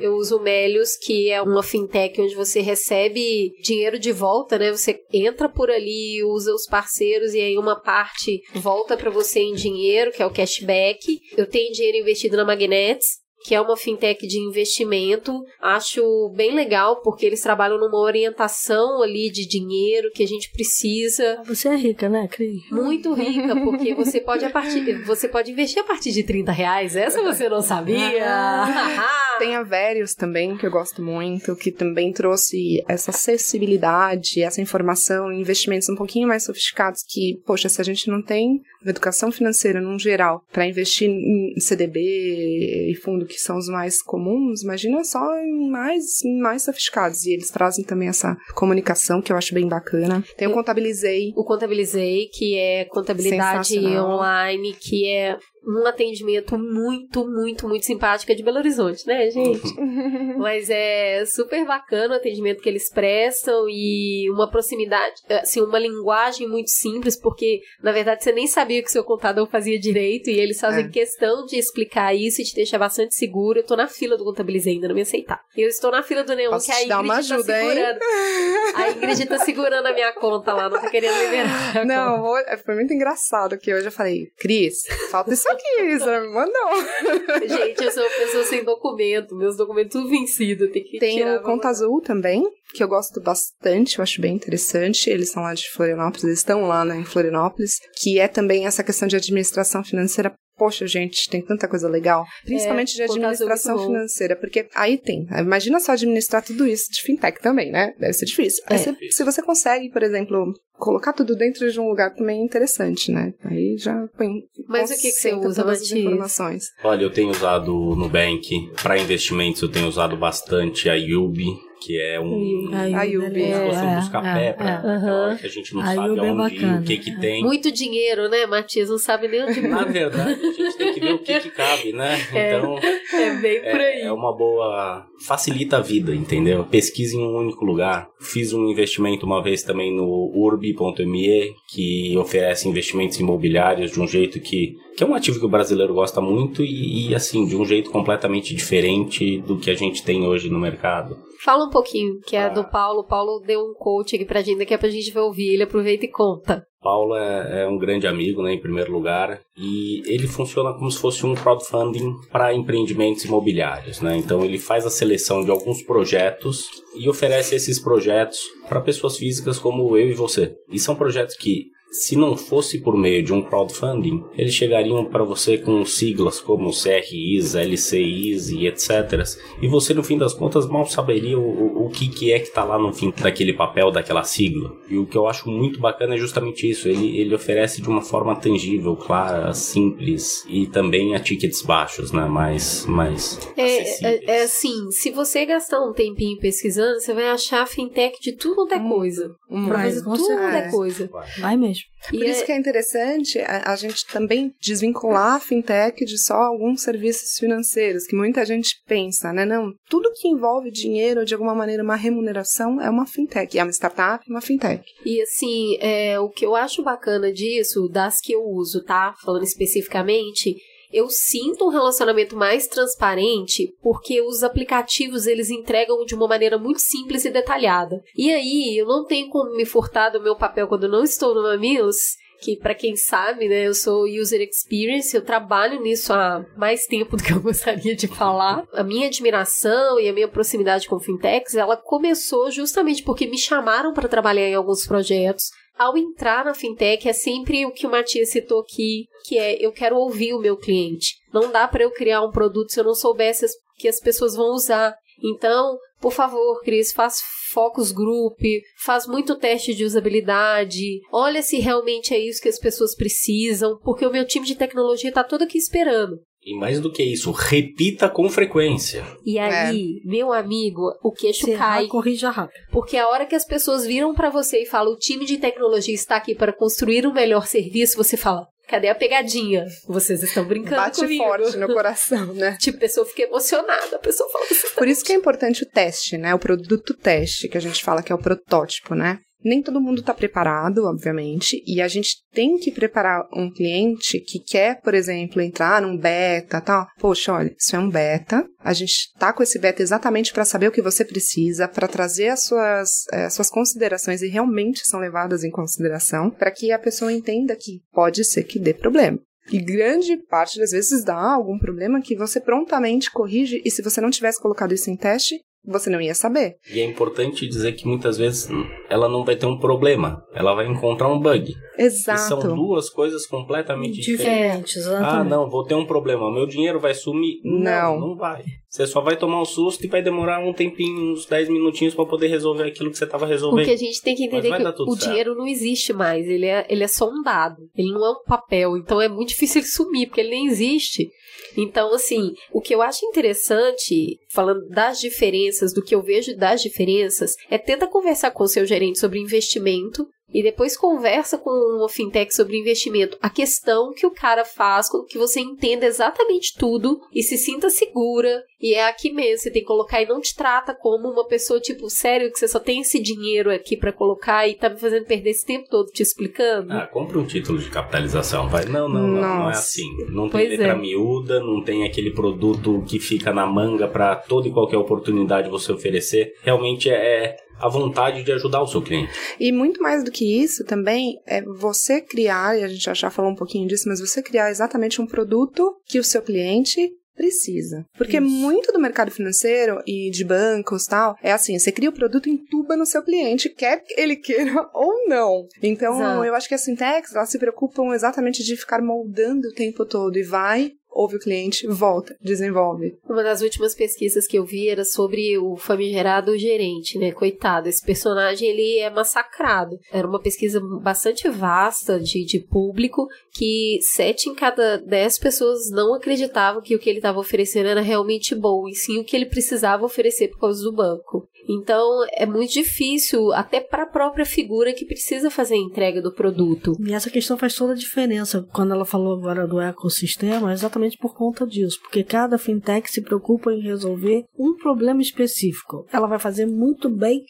Eu uso o Melius, que é uma fintech onde você recebe dinheiro de volta, né? Você entra por ali, usa os parceiros e aí uma parte volta para você em dinheiro, que é o cashback. Eu tenho dinheiro investido na Magnets. Que é uma fintech de investimento. Acho bem legal, porque eles trabalham numa orientação ali de dinheiro que a gente precisa. Você é rica, né, Cris? Muito rica, porque você pode a partir, você pode investir a partir de 30 reais. Essa você não sabia. Tem a Verius também, que eu gosto muito, que também trouxe essa acessibilidade, essa informação, investimentos um pouquinho mais sofisticados que, poxa, se a gente não tem educação financeira num geral para investir em CDB e fundo que são os mais comuns, imagina só em mais, em mais sofisticados. E eles trazem também essa comunicação que eu acho bem bacana. Tem o Contabilizei. O Contabilizei, que é contabilidade online, que é um atendimento muito, muito, muito simpático é de Belo Horizonte, né, gente? Mas é super bacana o atendimento que eles prestam e uma proximidade, assim, uma linguagem muito simples, porque na verdade você nem sabia que seu contador fazia direito e eles fazem é. questão de explicar isso e te deixar bastante seguro. Eu tô na fila do Contabilizei, ainda não me aceitar. Eu estou na fila do Neon, Posso que a Ingrid uma tá ajuda, tá segurando. Hein? A Ingrid tá segurando a minha conta lá, não tá querendo liberar. Não, foi muito engraçado que hoje eu falei, Cris, falta isso aqui, isso? Me mandou. Gente, eu sou uma pessoa sem documento, meus documentos tudo vencido, tem que Tem tirar o Conta Azul também, que eu gosto bastante, eu acho bem interessante. Eles são lá de Florianópolis, eles estão lá né, em Florianópolis, que é também essa questão de administração financeira Poxa, gente, tem tanta coisa legal. Principalmente é, de administração financeira, porque aí tem. Imagina só administrar tudo isso de fintech também, né? Deve ser difícil. É. Você, se você consegue, por exemplo, colocar tudo dentro de um lugar também é interessante, né? Aí já põe. Mas o que, que você usa, as informações. Olha, eu tenho usado no Nubank. Para investimentos, eu tenho usado bastante a Yubi que é um. A Yubi. É, é, buscar é, pé pra, é. que a gente não a sabe é onde ir, o que que tem. Muito dinheiro, né, Matias? Não sabe nem onde Na verdade, a gente tem que ver o que, que cabe, né? É, então. É bem por aí. É uma boa. Facilita a vida, entendeu? Pesquisa em um único lugar. Fiz um investimento uma vez também no urbi.me, que oferece investimentos imobiliários de um jeito que que é um ativo que o brasileiro gosta muito e, e, assim, de um jeito completamente diferente do que a gente tem hoje no mercado. Fala um pouquinho, que é ah. do Paulo. O Paulo deu um coach aqui pra gente, daqui a pouco a gente vai ouvir. Ele aproveita e conta. Paulo é, é, um grande amigo, né, em primeiro lugar, e ele funciona como se fosse um crowdfunding para empreendimentos imobiliários, né? Então ele faz a seleção de alguns projetos e oferece esses projetos para pessoas físicas como eu e você. E são projetos que se não fosse por meio de um crowdfunding, eles chegariam para você com siglas como CRIs, LCIs e etc. E você, no fim das contas, mal saberia o, o que, que é que está lá no fim daquele papel, daquela sigla. E o que eu acho muito bacana é justamente isso. Ele, ele oferece de uma forma tangível, clara, simples e também a tickets baixos, né? Mais, mais é, é, é, assim, se você gastar um tempinho pesquisando, você vai achar fintech de tudo quanto é coisa. Hum, pra fazer tudo quanto é coisa. Vai mesmo. Por e isso é... que é interessante a, a, gente também desvincular a fintech de só alguns serviços financeiros, que muita gente pensa, né? Não, tudo que envolve dinheiro, de alguma maneira, uma remuneração, é uma fintech. É uma startup, uma fintech. E assim, é, o que eu acho bacana disso, das que eu uso, tá? Falando especificamente, eu sinto um relacionamento mais transparente porque os aplicativos eles entregam de uma maneira muito simples e detalhada. E aí eu não tenho como me furtar do meu papel quando não estou no Mamilos que para quem sabe, né, eu sou user experience, eu trabalho nisso há mais tempo do que eu gostaria de falar. A minha admiração e a minha proximidade com fintechs, ela começou justamente porque me chamaram para trabalhar em alguns projetos ao entrar na fintech é sempre o que o Matias citou aqui, que é eu quero ouvir o meu cliente. Não dá para eu criar um produto se eu não soubesse que as pessoas vão usar. Então, por favor, Cris, faz focus group, faz muito teste de usabilidade, olha se realmente é isso que as pessoas precisam, porque o meu time de tecnologia está todo aqui esperando. E mais do que isso, repita com frequência. E aí, é. meu amigo, o queixo Se cai. corrija rápido. Porque a hora que as pessoas viram para você e falam, o time de tecnologia está aqui para construir um melhor serviço, você fala, Cadê a pegadinha? Vocês estão brincando Bate comigo. forte no coração, né? tipo, a pessoa fica emocionada, a pessoa fala... Por isso que é importante o teste, né? O produto teste, que a gente fala que é o protótipo, né? Nem todo mundo está preparado, obviamente, e a gente tem que preparar um cliente que quer, por exemplo, entrar num beta, tal. Poxa, olha, isso é um beta. A gente tá com esse beta exatamente para saber o que você precisa, para trazer as suas, é, suas considerações e realmente são levadas em consideração, para que a pessoa entenda que pode ser que dê problema. E grande parte das vezes dá algum problema que você prontamente corrige, e se você não tivesse colocado isso em teste, você não ia saber. E é importante dizer que muitas vezes ela não vai ter um problema, ela vai encontrar um bug. Exato. E são duas coisas completamente diferentes. Diferentes. Ah, não, vou ter um problema, meu dinheiro vai sumir. Não. Não, não vai. Você só vai tomar um susto e vai demorar um tempinho, uns 10 minutinhos pra poder resolver aquilo que você tava resolvendo. Porque a gente tem que entender que o certo. dinheiro não existe mais, ele é, ele é só um dado, ele não é um papel, então é muito difícil ele sumir, porque ele nem existe. Então, assim, o que eu acho interessante, falando das diferenças, do que eu vejo das diferenças, é tenta conversar com o seu gerente sobre investimento e depois conversa com uma fintech sobre investimento. A questão que o cara faz com que você entenda exatamente tudo e se sinta segura. E é aqui mesmo, você tem que colocar e não te trata como uma pessoa, tipo, sério, que você só tem esse dinheiro aqui pra colocar e tá me fazendo perder esse tempo todo te explicando. Ah, compra um título de capitalização, vai. Não, não, não, não é assim. Não tem Pois letra é. miúda, não tem aquele produto que fica na manga pra toda e qualquer oportunidade você oferecer. Realmente é a vontade de ajudar o seu cliente. E muito mais do que isso também é você criar, e a gente já, já falou um pouquinho disso, mas você criar exatamente um produto que o seu cliente precisa. Porque Isso. muito do mercado financeiro e de bancos tal, é assim, você cria o produto e entuba no seu cliente, quer ele queira ou não. Então, Exato. eu acho que as fintechs, elas se preocupam exatamente de ficar moldando o tempo todo e vai, ouve o cliente, volta, desenvolve. Uma das últimas pesquisas que eu vi era sobre o famigerado gerente, né? Coitado, esse personagem ele é massacrado. Era uma pesquisa bastante vasta de, de público que sete em cada dez pessoas não acreditavam que o que ele estava oferecendo era realmente bom, e sim o que ele precisava oferecer por causa do banco. Então é muito difícil, até para a própria figura que precisa fazer a entrega do produto. E essa questão faz toda a diferença quando ela falou agora do ecossistema, é exatamente por conta disso, porque cada fintech se preocupa em resolver um problema específico. Ela vai fazer muito bem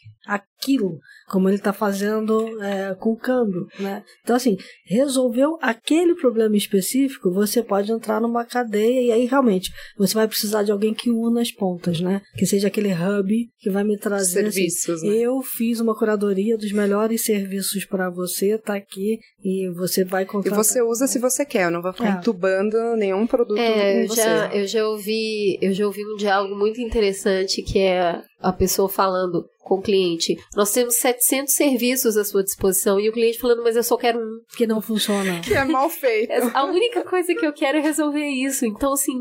aquilo, como ele está fazendo é, com o câmbio, né? Então assim, resolveu aquele problema específico, você pode entrar numa cadeia e aí realmente você vai precisar de alguém que una as pontas, né? Que seja aquele hub que vai me trazer assim, Serviços, né? eu fiz uma curadoria dos melhores serviços para você, tá aqui e você vai E contratar. você usa se você quer, eu não vou ficar É. entubando nenhum produto É, em eu você. já, eu já ouvi, eu já ouvi um diálogo muito interessante que é a pessoa falando com o cliente, nós temos 700 serviços à sua disposição e o cliente falando, mas eu só quero um. que não funciona. Que é mal feito. A única coisa que eu quero é resolver isso. Então, assim,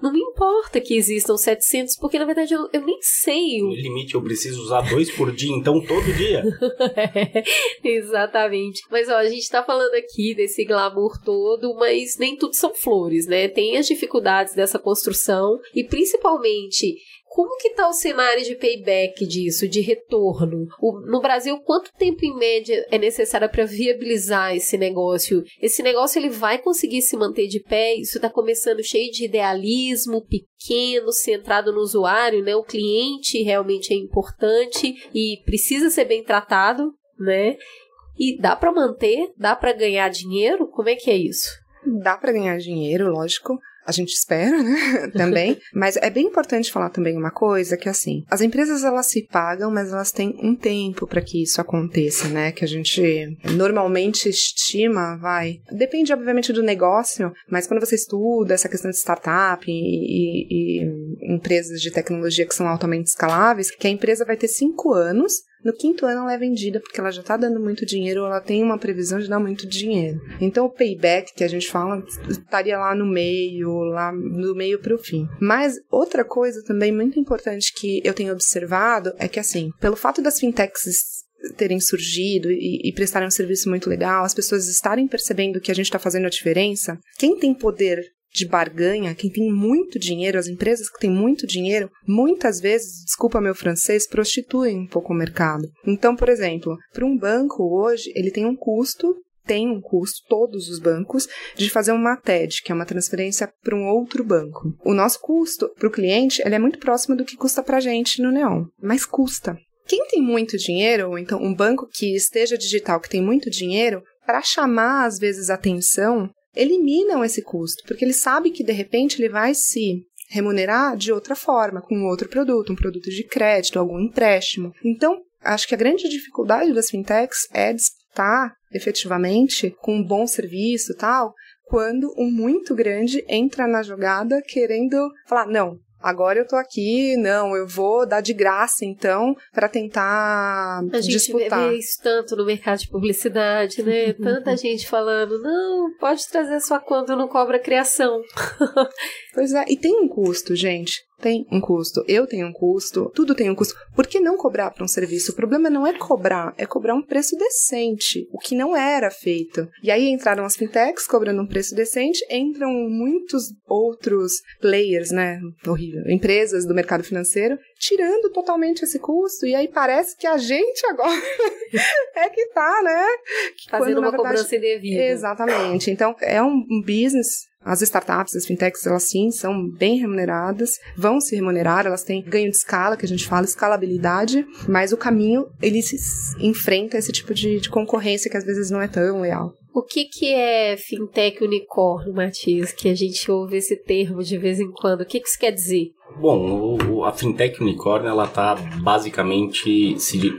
não me importa que existam 700, porque na verdade eu, eu nem sei. No o- limite, eu preciso usar dois por dia, então todo dia. Exatamente. Mas ó, a gente tá falando aqui desse glamour todo, mas nem tudo são flores, né? Tem as dificuldades dessa construção e principalmente como que tá o cenário de payback disso, de retorno? O- no Brasil, quanto tempo em média é necessário para viabilizar esse negócio? Esse negócio ele vai conseguir se manter de pé? Isso está começando cheio de idealismo, pequeno, centrado no usuário, né? O cliente realmente é importante e precisa ser bem tratado, né? E dá para manter? Dá para ganhar dinheiro? Como é que é isso? Dá pra ganhar dinheiro, lógico. A gente espera, né? também. Mas é bem importante falar também uma coisa que assim, as empresas elas se pagam, mas elas têm um tempo para que isso aconteça, né? Que a gente normalmente estima, vai. Depende obviamente do negócio, mas quando você estuda essa questão de startup e, e- e empresas de tecnologia que são altamente escaláveis, que a empresa vai ter cinco anos no quinto ano ela é vendida porque ela já está dando muito dinheiro, ela tem uma previsão de dar muito dinheiro. Então o payback que a gente fala estaria lá no meio, lá do meio para o fim. Mas outra coisa também muito importante que eu tenho observado é que assim, pelo fato das fintechs terem surgido e, e prestarem um serviço muito legal, as pessoas estarem percebendo que a gente está fazendo a diferença, quem tem poder de barganha, quem tem muito dinheiro, as empresas que têm muito dinheiro, muitas vezes, desculpa meu francês, prostituem um pouco o mercado. Então, por exemplo, para um banco hoje, ele tem um custo tem um custo, todos os bancos, de fazer uma TED, que é uma transferência para um outro banco. O nosso custo para o cliente ele é muito próximo do que custa para a gente no Neon, mas custa. Quem tem muito dinheiro, ou então um banco que esteja digital, que tem muito dinheiro, para chamar às vezes atenção, eliminam esse custo, porque ele sabe que de repente ele vai se remunerar de outra forma, com outro produto, um produto de crédito, algum empréstimo. Então, acho que a grande dificuldade das fintechs é disputar efetivamente com um bom serviço tal, quando um muito grande entra na jogada querendo falar, não, Agora eu tô aqui, não, eu vou dar de graça, então, para tentar A gente disputar. vê isso tanto no mercado de publicidade, né? Tanta gente falando, não, pode trazer sua conta, não cobra criação. Pois é, e tem um custo, gente. Tem um custo. Eu tenho um custo. Tudo tem um custo. Por que não cobrar para um serviço? O problema não é cobrar, é cobrar um preço decente, o que não era feito. E aí entraram as fintechs cobrando um preço decente, entram muitos outros players, né? Horrível. Empresas do mercado financeiro, tirando totalmente esse custo. E aí parece que a gente agora é que tá, né? Que Fazendo quando, uma verdade, cobrança indevida. Exatamente. Então, é um business. As startups, as fintechs, elas sim são bem remuneradas, vão se remunerar, elas têm ganho de escala, que a gente fala, escalabilidade, mas o caminho, ele enfrenta esse tipo de, de concorrência que às vezes não é tão leal. O que que é fintech unicórnio, Matias? Que a gente ouve esse termo de vez em quando. O que que isso quer dizer? Bom, o- a fintech unicórnio ela está basicamente se di-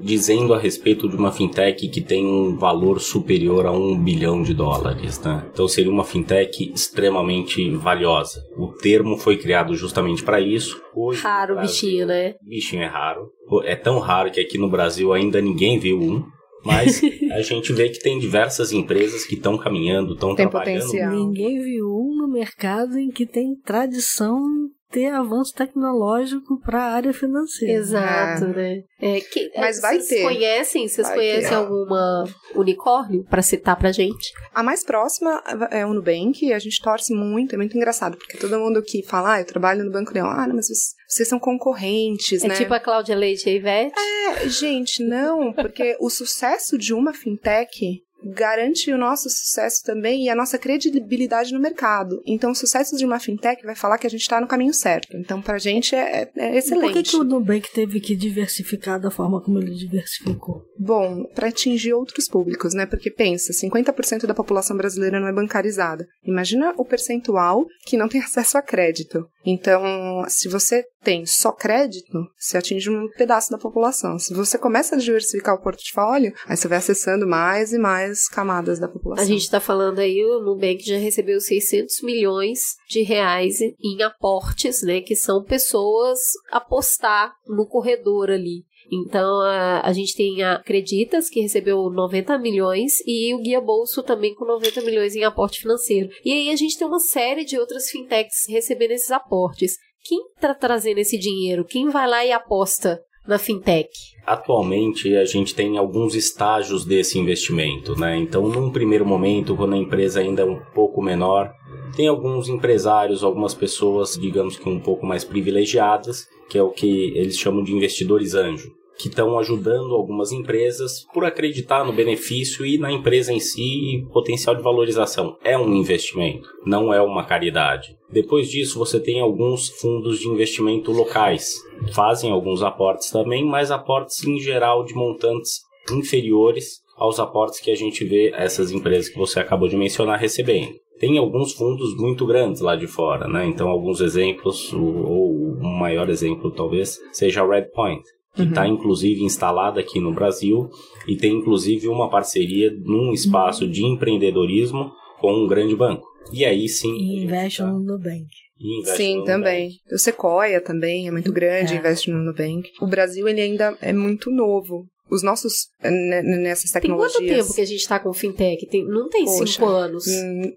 dizendo a respeito de uma fintech que tem um valor superior a um bilhão de dólares, né? Então seria uma fintech extremamente valiosa. O termo foi criado justamente para isso. Hoje, Raro Brasil, bichinho, né? Bichinho é raro. É tão raro que aqui no Brasil ainda ninguém viu um. Mas a gente vê que tem diversas empresas que estão caminhando, estão Tem trabalhando. potencial. Ninguém viu um no mercado em que tem tradição ter avanço tecnológico para a área financeira. Exato, né? É, que, Mas é, vai vocês ter. conhecem? Vocês Vai conhecem ter. alguma unicórnio pra citar pra gente? A mais próxima é o Nubank, e a gente torce muito, é muito engraçado, porque todo mundo que fala, ah, eu trabalho no Banco Leão, ah, não, mas vocês, vocês são concorrentes, É né? tipo a Cláudia Leite e a Ivete? É, gente, não, porque o sucesso de uma fintech garante o nosso sucesso também e a nossa credibilidade no mercado. Então, o sucesso de uma fintech vai falar que a gente está no caminho certo. Então, pra gente é, é E excelente. Por que, que o Nubank teve que diversificar da forma como ele diversificou? Bom, para atingir outros públicos, né? Porque pensa, 50% da população brasileira não é bancarizada. Imagina o percentual que não tem acesso a crédito. Então, se você tem só crédito, você atinge um pedaço da população. Se você começa a diversificar o portfólio, aí você vai acessando mais e mais camadas da população. A gente tá falando aí, o Nubank já recebeu 600 milhões de reais em aportes, né? Que são pessoas apostar no corredor ali. Então, a, a gente tem a Acreditas, que recebeu 90 milhões, e o Guia Bolso também com 90 milhões em aporte financeiro. E aí a gente tem uma série de outras fintechs recebendo esses aportes. Quem tá trazendo esse dinheiro? Quem vai lá e aposta na fintech? Atualmente a gente tem alguns estágios desse investimento, né? Então, num primeiro momento, quando a empresa ainda é um pouco menor, tem alguns empresários, algumas pessoas, digamos que um pouco mais privilegiadas, que é o que eles chamam de investidores anjo, que estão ajudando algumas empresas por acreditar no benefício e na empresa em si e potencial de valorização. É um investimento, não é uma caridade. Depois disso, você tem alguns fundos de investimento locais. Fazem alguns aportes também, mas aportes em geral de montantes inferiores aos aportes que a gente vê essas empresas que você acabou de mencionar recebendo. Tem alguns fundos muito grandes lá de fora, né? Então, alguns exemplos, ou o maior exemplo talvez, seja a Redpoint, que está inclusive instalada aqui no Brasil e tem inclusive uma parceria num espaço de empreendedorismo com um grande banco. E aí sim. E investe tá- no Nubank. e investe Sim, no também. O Sequoia também é muito grande, É. investe no Nubank. O Brasil, ele ainda é muito novo. Os nossos, eh, ne- nessas Tem tecnologias... quanto tempo que a gente tá com fintech? Tem, não tem Poxa, cinco anos. Hum,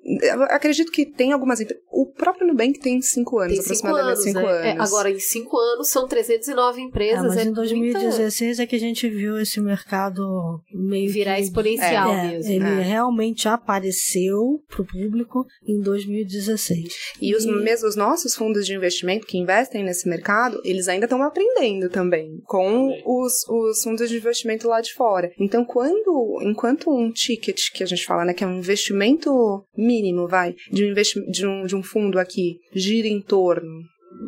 acredito que tem algumas. O próprio Nubank tem cinco anos, Tem cinco aproximadamente anos, cinco né? É, anos. agora, em cinco anos, são 309 É, empresas. mas é em muita- 2016 é que a gente viu esse mercado meio Virar que- exponencial É, mesmo. Ele É. realmente apareceu para o público em 2016. E os mesmos os nossos fundos de investimento que investem nesse mercado, eles ainda estão aprendendo também com os, os fundos de investimento lá de fora. Então, quando, enquanto um ticket que a gente fala, né, que é um investimento mínimo, vai, de um, investi de um, de um fundo aqui, gira em torno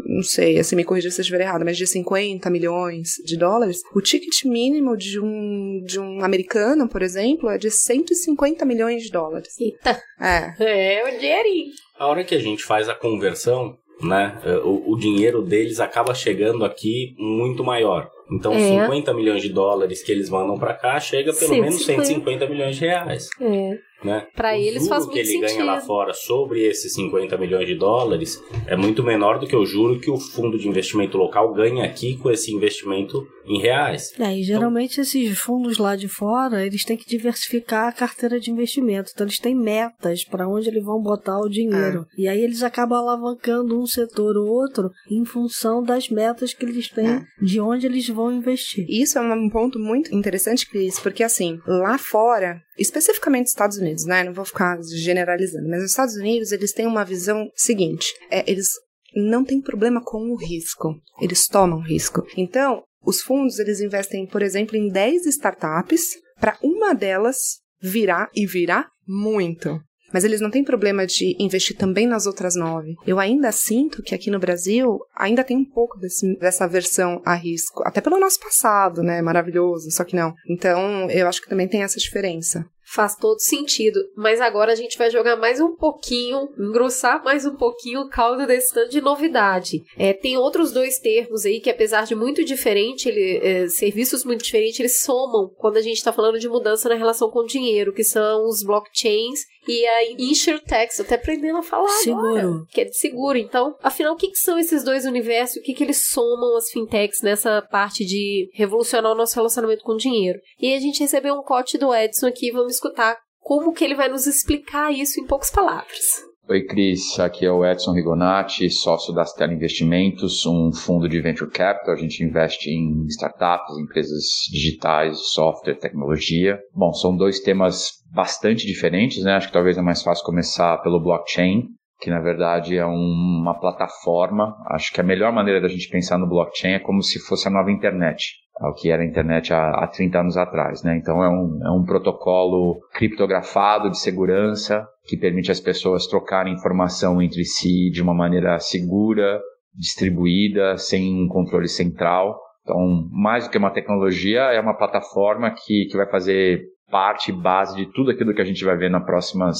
não sei, assim, me corrija se eu estiver errado, mas de 50 milhões de dólares, o ticket mínimo de um, de um americano, por exemplo, é de 150 milhões de dólares. Eita, É. é o dinheirinho. A hora que a gente faz a conversão, né, eh, o, o dinheiro deles acaba chegando aqui muito maior. Então, É. 50 milhões de dólares que eles mandam para cá chega pelo menos 150. 150 milhões de reais. É. Né? Para O eles juro faz que muito ele ganha lá sentido. fora sobre esses 50 milhões de dólares é muito menor do que o juro que o fundo de investimento local ganha aqui com esse investimento em reais. É, e geralmente esses fundos lá de fora, eles têm que diversificar a carteira de investimento. Então eles têm metas para onde eles vão botar o dinheiro. E aí eles acabam alavancando um setor ou outro em função das metas que eles têm de onde eles vão investir. Isso é um ponto muito interessante, Cris, porque assim, lá fora, especificamente nos Estados Unidos, né? Não vou ficar generalizando, mas nos Estados Unidos eles têm uma visão seguinte: é, eles não têm problema com o risco, eles tomam risco. Então, os fundos eles investem, por exemplo, em 10 startups para uma delas virar e virar muito. Mas eles não têm problema de investir também nas outras nove. Eu ainda sinto que aqui no Brasil ainda tem um pouco desse- dessa versão a risco. Até pelo nosso passado, né? Maravilhoso, só que não. Então, eu acho que também tem essa diferença. Faz todo sentido. Mas agora a gente vai jogar mais um pouquinho, engrossar mais um pouquinho o caldo desse tanto de novidade. É, tem outros dois termos aí que, apesar de muito diferente, ele, é, serviços muito diferentes, eles somam quando a gente está falando de mudança na relação com o dinheiro, que são os blockchains e a insurtechs, até aprendendo a falar Seguro. agora, que é de seguro. Então, afinal, o que, que são esses dois universos? O que, que eles somam as fintechs nessa parte de revolucionar o nosso relacionamento com o dinheiro? E a gente recebeu um cote do Edson aqui, vamos escutar como que ele vai nos explicar isso em poucas palavras. Oi, Cris. Aqui é o Edson Rigonati, sócio da Stella Investimentos, um fundo de venture capital. A gente investe em startups, empresas digitais, software, tecnologia. Bom, são dois temas bastante diferentes, né? Acho que talvez é mais fácil começar pelo blockchain, que na verdade é um- uma plataforma. Acho que a melhor maneira da gente pensar no blockchain é como se fosse a nova internet. Tá? O que era a internet há, há 30 anos atrás, né? Então é um, é um protocolo criptografado de segurança que permite às pessoas trocarem informação entre si de uma maneira segura, distribuída, sem controle central. Então, mais do que uma tecnologia, é uma plataforma que, que vai fazer parte base de tudo aquilo que a gente vai ver nas próximas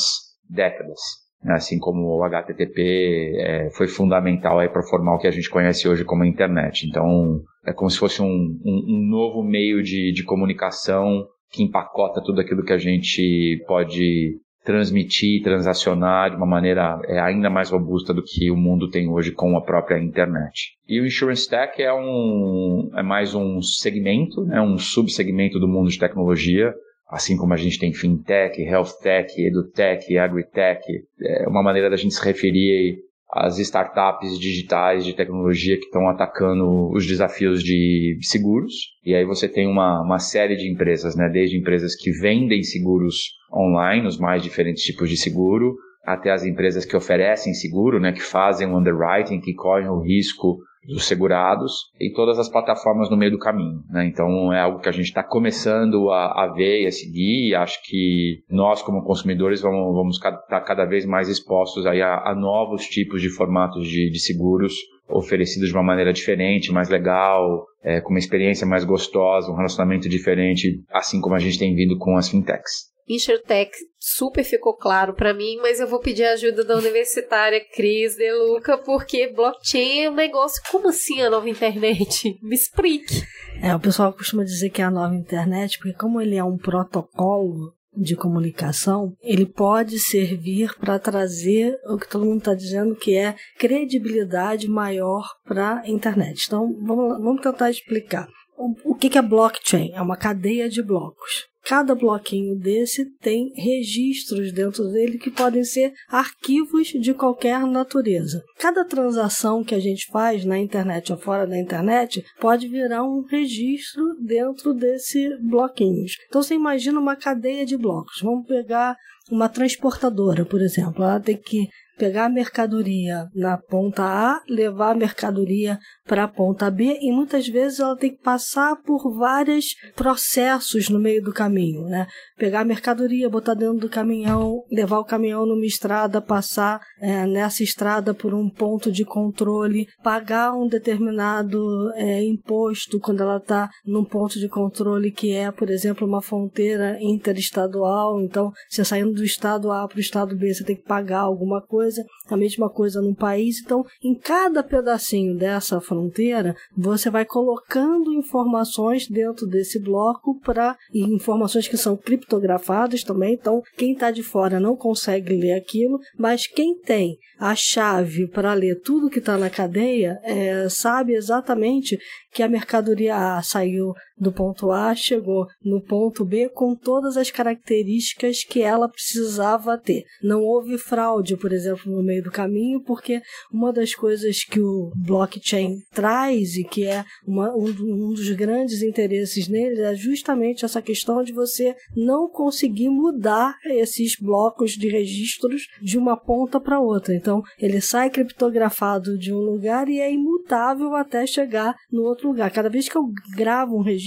décadas. né? Assim como o HTTP é, foi fundamental para formar o que a gente conhece hoje como internet. Então, é como se fosse um, um, um novo meio de, de comunicação que empacota tudo aquilo que a gente pode transmitir, transacionar de uma maneira é, ainda mais robusta do que o mundo tem hoje com a própria internet. E o Insurance Tech é, um, é mais um segmento, né, um subsegmento do mundo de tecnologia, assim como a gente tem FinTech, Health Tech, EduTech, AgriTech, é uma maneira da gente se referir às startups digitais de tecnologia que estão atacando os desafios de seguros. E aí você tem uma, uma série de empresas, né? desde empresas que vendem seguros online, os mais diferentes tipos de seguro, até as empresas que oferecem seguro, né? que fazem o underwriting, que correm o risco dos segurados e todas as plataformas no meio do caminho. Né? Então é algo que a gente está começando a, a, ver e a seguir e acho que nós como consumidores vamos, vamos estar tá cada vez mais expostos aí a, a novos tipos de formatos de, de, seguros oferecidos de uma maneira diferente, mais legal, é, com uma experiência mais gostosa, um relacionamento diferente, assim como a gente tem vindo com as fintechs. Insurtech super ficou claro para mim, mas eu vou pedir a ajuda da universitária Cris De Luca, porque blockchain é um negócio. Como assim a nova internet? Me explique. É, o pessoal costuma dizer que é a nova internet, porque como ele é um protocolo de comunicação, ele pode servir para trazer o que todo mundo está dizendo que é credibilidade maior para a internet. Então, vamos, vamos tentar explicar. O, o que, que é blockchain? É uma cadeia de blocos. Cada bloquinho desse tem registros dentro dele que podem ser arquivos de qualquer natureza. Cada transação que a gente faz na internet ou fora da internet pode virar um registro dentro desse bloquinhos. Então você imagina uma cadeia de blocos. Vamos pegar uma transportadora, por exemplo. Ela tem que pegar a mercadoria na ponta A, levar a mercadoria para a ponta B e muitas vezes ela tem que passar por vários processos no meio do caminho, né? Pegar a mercadoria, botar dentro do caminhão, levar o caminhão numa estrada, passar é, nessa estrada por um ponto de controle, pagar um determinado é, imposto quando ela está num ponto de controle que é, por exemplo, uma fronteira interestadual. Então, você saindo do estado A para o estado B, você tem que pagar alguma coisa a mesma coisa num país. Então, em cada pedacinho dessa fronteira, você vai colocando informações dentro desse bloco para informações que são criptografadas também. Então, quem está de fora não consegue ler aquilo, mas quem tem a chave para ler tudo que está na cadeia é, sabe exatamente que a mercadoria A saiu do ponto A, chegou no ponto B com todas as características que ela precisava ter. Não houve fraude, por exemplo, no meio do caminho, porque uma das coisas que o blockchain traz e que é uma, um, um dos grandes interesses nele é justamente essa questão de você não conseguir mudar esses blocos de registros de uma ponta para outra. Então, ele sai criptografado de um lugar e é imutável até chegar no outro lugar. Cada vez que eu gravo um registro,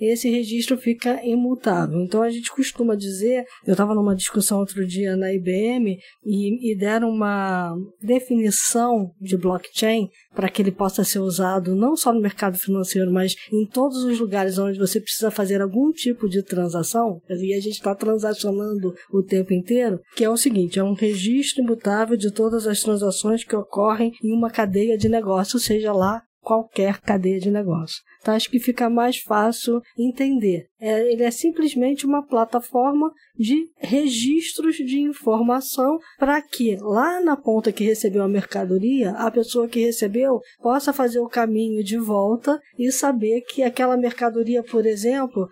esse registro fica imutável. Então a gente costuma dizer, eu estava numa discussão outro dia na IBM e, e deram uma definição de blockchain para que ele possa ser usado não só no mercado financeiro, mas em todos os lugares onde você precisa fazer algum tipo de transação, e a gente está transacionando o tempo inteiro, que é o seguinte: é um registro imutável de todas as transações que ocorrem em uma cadeia de negócio, seja lá qualquer cadeia de negócio. Então, acho que fica mais fácil entender. É, ele é simplesmente uma plataforma de registros de informação para que lá na ponta que recebeu a mercadoria, a pessoa que recebeu possa fazer o caminho de volta e saber que aquela mercadoria, por exemplo,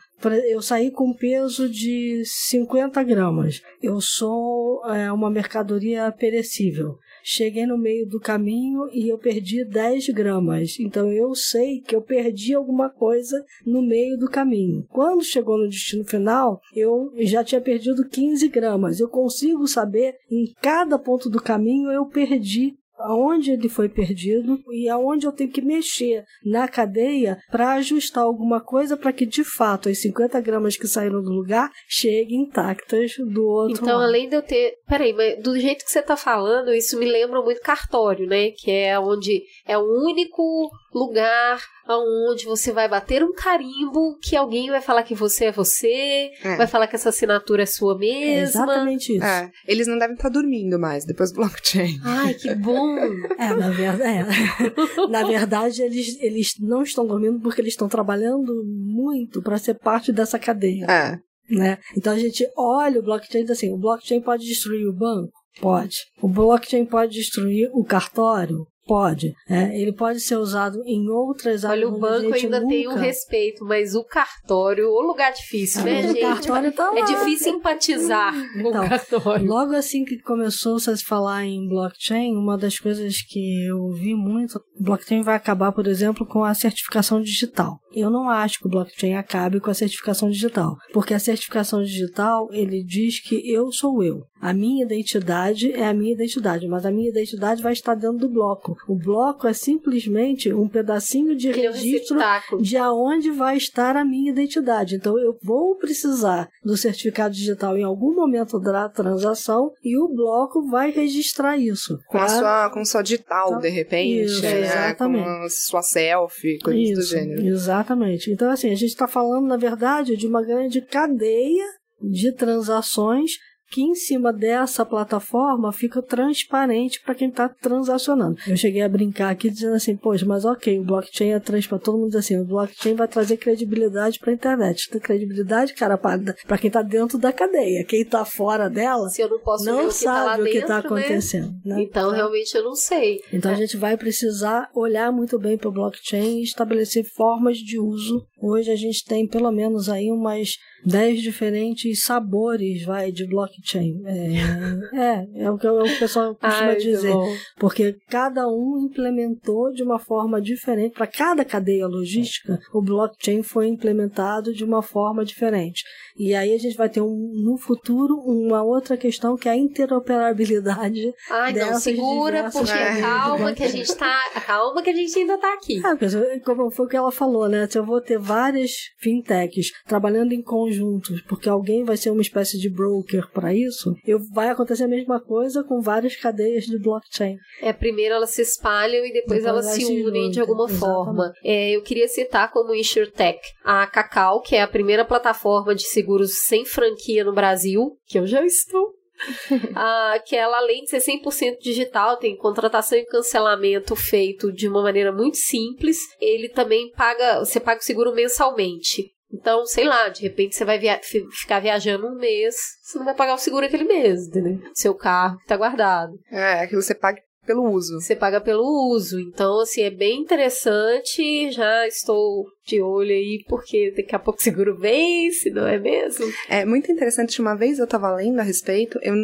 eu saí com peso de 50 gramas. Eu sou é, uma mercadoria perecível. Cheguei no meio do caminho e eu perdi 10 gramas. Então eu sei que eu perdi alguma coisa no meio do caminho. Quando chegou no destino final, eu já tinha perdido 15 gramas. Eu consigo saber em cada ponto do caminho eu perdi aonde ele foi perdido e aonde eu tenho que mexer na cadeia para ajustar alguma coisa para que de fato as 50 gramas que saíram do lugar cheguem intactas do outro então, lado. além de eu ter. Peraí, mas do jeito que você tá falando, isso me lembra muito cartório, né? Que é onde é o único lugar onde você vai bater um carimbo que alguém vai falar que você é você, É. vai falar que essa assinatura é sua É mesma. exatamente isso. É, eles não devem estar dormindo mais depois do blockchain. Ai, que bom! É, na verdade, é. na verdade eles, eles não estão dormindo porque eles estão trabalhando muito para ser parte dessa cadeia. É. né? Então a gente olha o blockchain e diz assim, o blockchain pode destruir o banco? Pode. O blockchain pode destruir o cartório? Pode. É, ele pode ser usado em outras Olha, áreas o onde a banco ainda tem um nunca- respeito, mas o cartório, o lugar difícil, né, o gente? cartório tá É lá. difícil empatizar com Então, o cartório. Logo assim que começou a se falar em blockchain, uma das coisas que eu vi muito, o blockchain vai acabar, por exemplo, com a certificação digital. Eu não acho que o blockchain acabe com a certificação digital, porque a certificação digital, ele diz que eu sou eu. A minha identidade é a minha identidade, mas a minha identidade vai estar dentro do bloco. O bloco é simplesmente um pedacinho de registro receptáculo. de aonde vai estar a minha identidade. Então eu vou precisar do certificado digital em algum momento da transação e o bloco vai registrar isso. Com a tá? sua, com sua digital, Então, de repente, isso, né? exatamente. Com a sua selfie, coisas do Isso, gênero. Exatamente. Então, assim, a gente está falando, na verdade, de uma grande cadeia de transações que em cima dessa plataforma fica transparente para quem está transacionando. Eu cheguei a brincar aqui dizendo assim, poxa, mas ok, o blockchain é transparente, todo mundo diz assim, o blockchain vai trazer credibilidade para a internet. Tem credibilidade, cara, para quem está dentro da cadeia. Quem está fora dela Se eu não posso não tá sabe o que está né? acontecendo. né? Então, realmente, eu não sei. Então a gente vai precisar olhar muito bem para o blockchain e estabelecer formas de uso. Hoje a gente tem pelo menos aí umas 10 diferentes sabores vai, de blockchain. É, é, é o que o pessoal costuma Ai, dizer. Porque cada um implementou de uma forma diferente. Para cada cadeia logística, o blockchain foi implementado de uma forma diferente. E aí a gente vai ter um, no futuro uma outra questão que é a interoperabilidade Ai, não, segura, porque de calma que a gente tá. Calma que a gente ainda tá aqui. Porque como foi o que ela falou, né? Se eu vou ter várias fintechs trabalhando em conjuntos, porque alguém vai ser uma espécie de broker para isso, eu, vai acontecer a mesma coisa com várias cadeias de blockchain. É, primeiro elas se espalham e depois Depois elas elas se unem de alguma exatamente. forma. É, eu queria citar como InsurTech a Cacau, que é a primeira plataforma de seguros sem franquia no Brasil, que eu já estou. ah, que ela, além de ser 100% digital, tem contratação e cancelamento feito de uma maneira muito simples. Ele também paga, você paga o seguro mensalmente. Então, sei lá, de repente você vai via ficar viajando um mês, você não vai pagar o seguro aquele mês, entendeu? Seu carro que tá guardado. É, aquilo você paga pelo uso. Você paga pelo uso. Então, assim, é bem interessante. Já estou de olho aí, porque daqui a pouco o seguro vence, não é mesmo? É muito interessante. Uma vez eu tava lendo a respeito, eu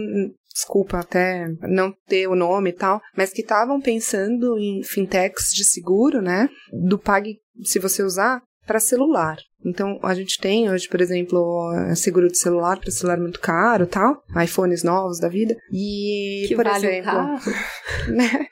desculpa até não ter o nome e tal, mas que estavam pensando em fintechs de seguro, né? Do Pag, se você usar, para celular. Então, a gente tem hoje, por exemplo, seguro de celular para celular muito caro tal, iPhones novos da vida. E, que por vale exemplo, né,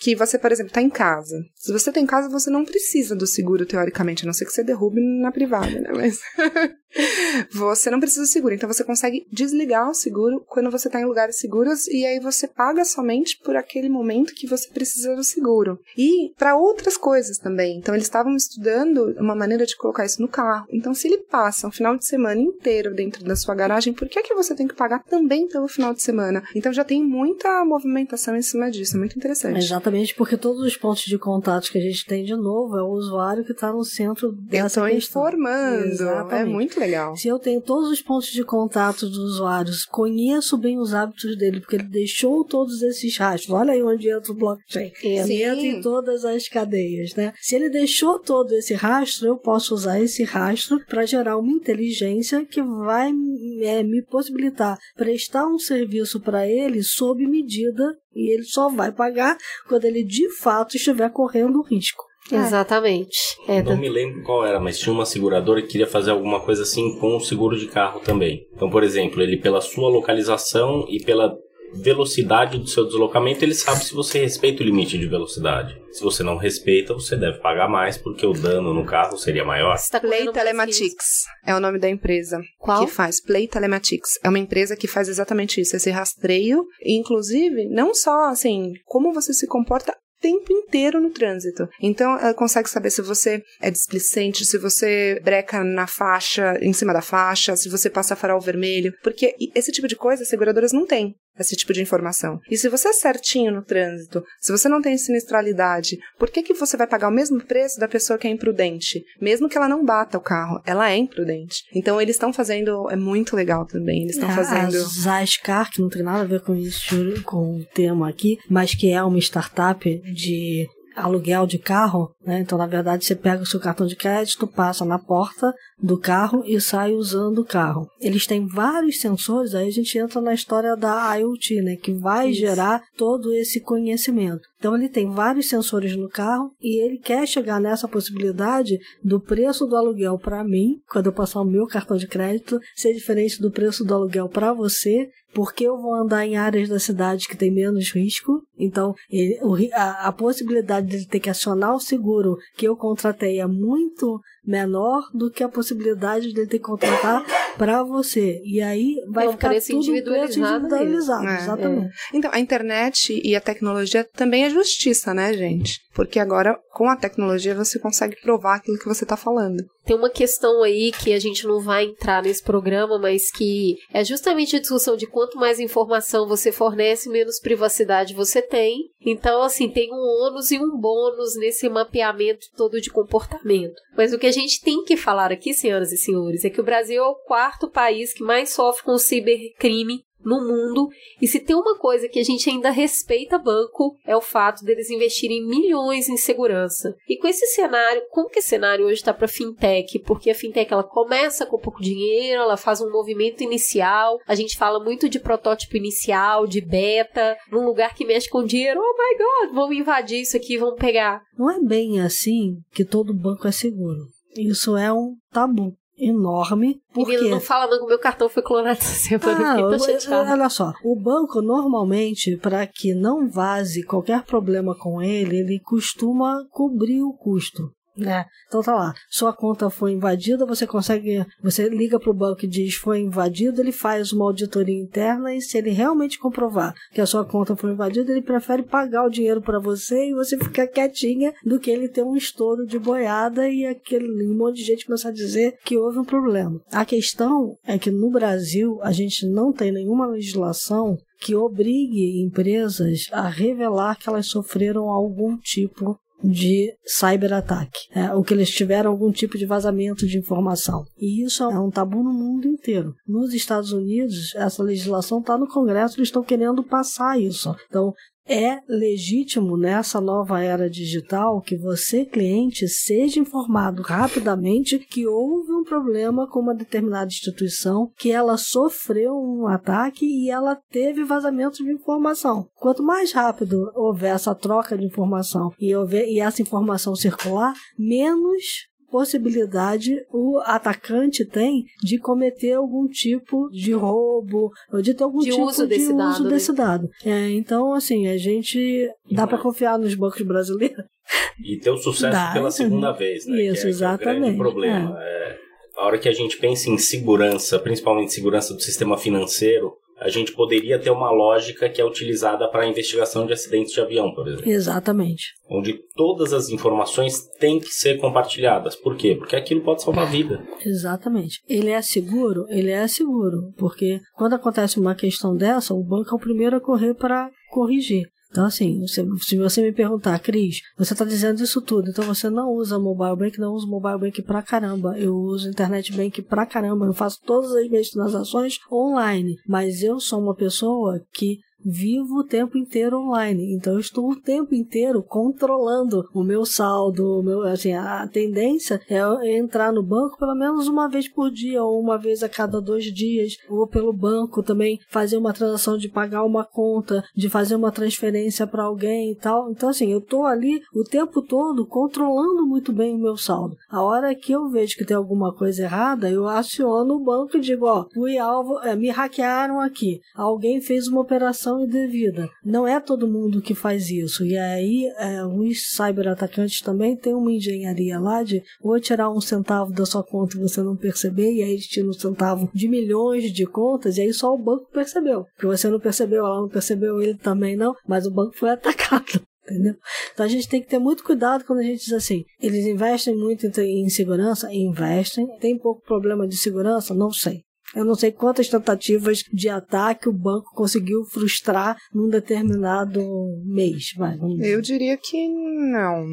que você, por exemplo, está em casa. Se você está em casa, você não precisa do seguro, teoricamente, a não ser que você derrube na privada, né? Mas você não precisa do seguro. Então, você consegue desligar o seguro quando você está em lugares seguros e aí você paga somente por aquele momento que você precisa do seguro. E para outras coisas também. Então, eles estavam estudando uma maneira de colocar isso no carro carro. Então, se ele passa um final de semana inteiro dentro da sua garagem, por que, que você tem que pagar também pelo final de semana? Então, já tem muita movimentação em cima disso. É muito interessante. Exatamente, porque todos os pontos de contato que a gente tem, de novo, é o usuário que está no centro dessa eu questão. informando. É Exatamente. É muito legal. Se eu tenho todos os pontos de contato dos usuários, conheço bem os hábitos dele, porque ele deixou todos esses rastros. Olha aí onde entra o blockchain. Ele entra em todas as cadeias, né? Se ele deixou todo esse rastro, eu posso usar esse rastro para gerar uma inteligência que vai é, me possibilitar prestar um serviço para ele sob medida e ele só vai pagar quando ele de fato estiver correndo risco. É. Exatamente. É, não me lembro qual era, mas tinha uma seguradora que queria fazer alguma coisa assim com o seguro de carro também. Então, por exemplo, ele pela sua localização e pela velocidade do seu deslocamento, ele sabe se você respeita o limite de velocidade. Se você não respeita, você deve pagar mais, porque o dano no carro seria maior. Tá Play Telematics é o nome da empresa. Qual? Que faz Play Telematics. É uma empresa que faz exatamente isso, esse rastreio. E, inclusive, não só assim, como você se comporta tempo inteiro no trânsito. Então, ela consegue saber se você é displicente, se você breca na faixa, em cima da faixa, se você passa farol vermelho, porque esse tipo de coisa as seguradoras não têm esse tipo de informação. E se você é certinho no trânsito, se você não tem sinistralidade, por que, que você vai pagar o mesmo preço da pessoa que é imprudente? Mesmo que ela não bata o carro, ela é imprudente. Então eles estão fazendo, é muito legal também, eles estão É, fazendo... A Zascar, que não tem nada a ver com isso, com o tema aqui, mas que é uma startup de aluguel de carro, né? Então, na verdade, você pega o seu cartão de crédito, passa na porta do carro e sai usando o carro. Eles têm vários sensores, aí a gente entra na história da IoT, né? Que vai gerar todo esse conhecimento. Então, ele tem vários sensores no carro e ele quer chegar nessa possibilidade do preço do aluguel para mim, quando eu passar o meu cartão de crédito, ser diferente do preço do aluguel para você, porque eu vou andar em áreas da cidade que tem menos risco. Então, ele- a, a possibilidade de ele ter que acionar o seguro que eu contratei é muito menor do que a possibilidade de ele ter que contratar para você. E aí vai É um ficar preço tudo um preço individualizado individualizado. É, exatamente. Então, a internet e a tecnologia também é justiça, né, gente? Porque agora, com a tecnologia, você consegue provar aquilo que você tá falando. Tem uma questão aí que a gente não vai entrar nesse programa, mas que é justamente a discussão de quanto mais informação você fornece, menos privacidade você tem. Então, assim, tem um ônus e um bônus nesse mapeamento todo de comportamento. Mas o que a gente tem que falar aqui, senhoras e senhores, é que o Brasil é o quarto país que mais sofre com cibercrime no mundo. E se tem uma coisa que a gente ainda respeita banco, é o fato deles investirem milhões em segurança. E com esse cenário, como que esse cenário hoje está para fintech? Porque a fintech ela começa com pouco dinheiro, ela faz um movimento inicial. A gente fala muito de protótipo inicial, de beta, num lugar que mexe com dinheiro. Oh my god, vamos invadir isso aqui, vamos pegar. Não é bem assim que todo banco é seguro. Isso é um tabu enorme. Por Menino, quê? não fala não que o meu cartão foi clonado essa semana. Ah, eu eu- olha só, o banco normalmente, para que não vaze qualquer problema com ele, ele costuma cobrir o custo. Né? Então tá lá, sua conta foi invadida, você consegue, você liga pro banco e diz foi invadido, ele faz uma auditoria interna e se ele realmente comprovar que a sua conta foi invadida, ele prefere pagar o dinheiro para você e você ficar quietinha do que ele ter um estouro de boiada e aquele um monte de gente começar a dizer que houve um problema. A questão é que no Brasil a gente não tem nenhuma legislação que obrigue empresas a revelar que elas sofreram algum tipo de cyberataque, é, ou que eles tiveram algum tipo de vazamento de informação. E isso é um tabu no mundo inteiro. Nos Estados Unidos, essa legislação está no Congresso, eles estão querendo passar isso. Então, é legítimo nessa nova era digital que você, cliente, seja informado rapidamente que houve um problema com uma determinada instituição, que ela sofreu um ataque e ela teve vazamento de informação. Quanto mais rápido houver essa troca de informação e, houver, e essa informação circular, menos possibilidade o atacante tem de cometer algum tipo de roubo, ou de ter algum de tipo uso de desse uso dado, né? desse dado. É, então, assim, a gente dá para confiar nos bancos brasileiros. E ter o sucesso Dá, pela segunda vez, né? isso, que é, que é o grande exatamente, problema. É, a hora que a gente pensa em segurança, principalmente segurança do sistema financeiro, a gente poderia ter uma lógica que é utilizada para a investigação de acidentes de avião, por exemplo. Exatamente. Onde todas as informações têm que ser compartilhadas. Por quê? Porque aquilo pode salvar a vida. Exatamente. Ele é seguro? Ele é seguro. Porque quando acontece uma questão dessa, o banco é o primeiro a correr para corrigir. Então, assim, se, se você me perguntar, Cris, você está dizendo isso tudo, então você não usa mobile bank, não usa mobile bank pra caramba. Eu uso internet bank pra caramba. Eu faço todas as minhas transações online. Mas eu sou uma pessoa que vivo o tempo inteiro online. Então eu estou o tempo inteiro controlando o meu saldo, o meu, assim, a tendência é entrar no banco pelo menos uma vez por dia ou uma vez a cada dois dias, ou pelo banco também fazer uma transação de pagar uma conta, de fazer uma transferência para alguém e tal. Então assim, eu estou ali o tempo todo controlando muito bem o meu saldo. A hora que eu vejo que tem alguma coisa errada, eu aciono o banco e digo, ó, fui alvo, é, me hackearam aqui. Alguém fez uma operação indevida. Não é todo mundo que faz isso. E aí, é, os cyberatacantes também têm uma engenharia lá de ou tirar um centavo da sua conta e você não perceber, e aí eles tiram um centavo de milhões de contas, e aí só o banco percebeu. Porque você não percebeu, ela não percebeu, ele também não, mas o banco foi atacado. Entendeu? Então a gente tem que ter muito cuidado quando a gente diz assim: eles investem muito em segurança? Investem. Tem pouco problema de segurança? Não sei. Eu não sei quantas tentativas de ataque o banco conseguiu frustrar num determinado mês. Dizer. Eu diria que não,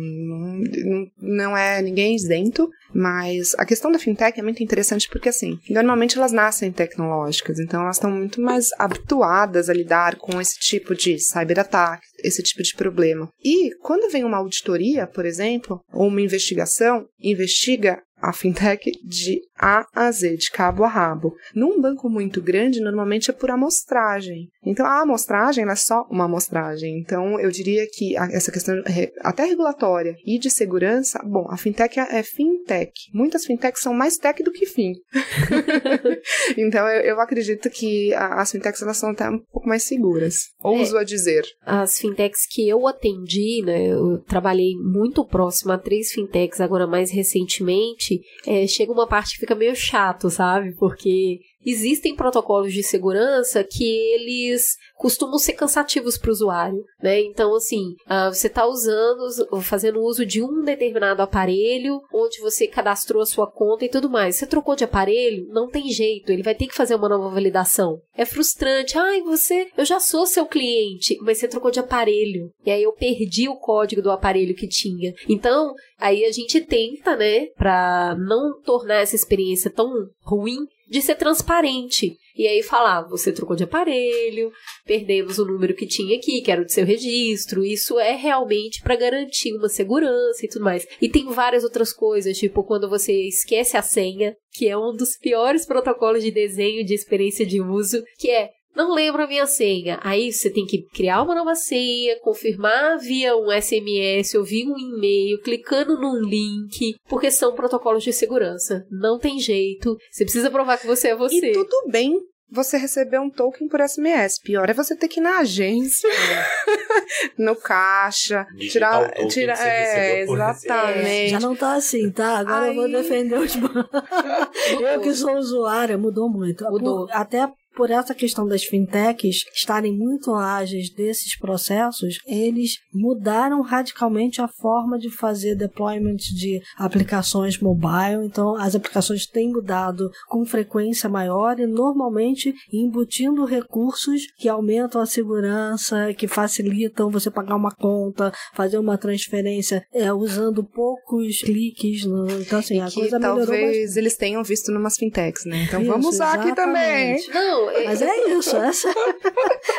não é ninguém isento, mas a questão da fintech é muito interessante porque, assim, normalmente elas nascem tecnológicas, então elas estão muito mais habituadas a lidar com esse tipo de cyberataque, esse tipo de problema. E quando vem uma auditoria, por exemplo, ou uma investigação, investiga a fintech de A a Z, de cabo a rabo. Num banco muito grande, normalmente é por amostragem. Então, a amostragem é só uma amostragem. Então, eu diria que essa questão até regulatória e de segurança, bom, a fintech é é fintech. Muitas fintechs são mais tech do que fim. então, eu, acredito que as fintechs elas são até um pouco mais seguras. Ouso a dizer. as fintechs que eu atendi, né, eu trabalhei muito próximo a três fintechs agora mais recentemente, é, chega uma parte que fica meio chato, sabe? Porque existem protocolos de segurança que eles costumam ser cansativos para o usuário, né? Então, assim, ah, você está usando, fazendo uso de um determinado aparelho, onde você cadastrou a sua conta e tudo mais. Você trocou de aparelho, não tem jeito, ele vai ter que fazer uma nova validação. É frustrante. Ai, você, eu já sou seu cliente, mas você trocou de aparelho. E aí eu perdi o código do aparelho que tinha. Então, aí a gente tenta, né, para não tornar essa experiência tão ruim, de ser transparente. E aí falar, você trocou de aparelho, perdemos o número que tinha aqui, que era o do seu registro. Isso é realmente para garantir uma segurança e tudo mais. E tem várias outras coisas, tipo quando você esquece a senha, que é um dos piores protocolos de desenho de experiência de uso, que é não lembro a minha senha. Aí você tem que criar uma nova senha, confirmar via um SMS ou via um e-mail, clicando num link, porque são protocolos de segurança. Não tem jeito. Você precisa provar que você é você. E tudo bem você receber um token por SMS. Pior é você ter que ir na agência, no caixa, Digital tirar. token tirar que você é, exatamente. Já não tá assim, tá? Agora eu vou Aí- defender os bancos. Eu que sou usuária, mudou muito. Mudou. Até por essa questão das fintechs estarem muito ágeis desses processos, eles mudaram radicalmente a forma de fazer deployment de aplicações mobile. Então, as aplicações têm mudado com frequência maior e normalmente embutindo recursos que aumentam a segurança, que facilitam você pagar uma conta, fazer uma transferência é, usando poucos cliques. no- Então, assim, a que coisa melhorou talvez eles tenham visto numas fintechs, né? Então Isso, vamos usar aqui também. exatamente. Não, Mas é isso, essa...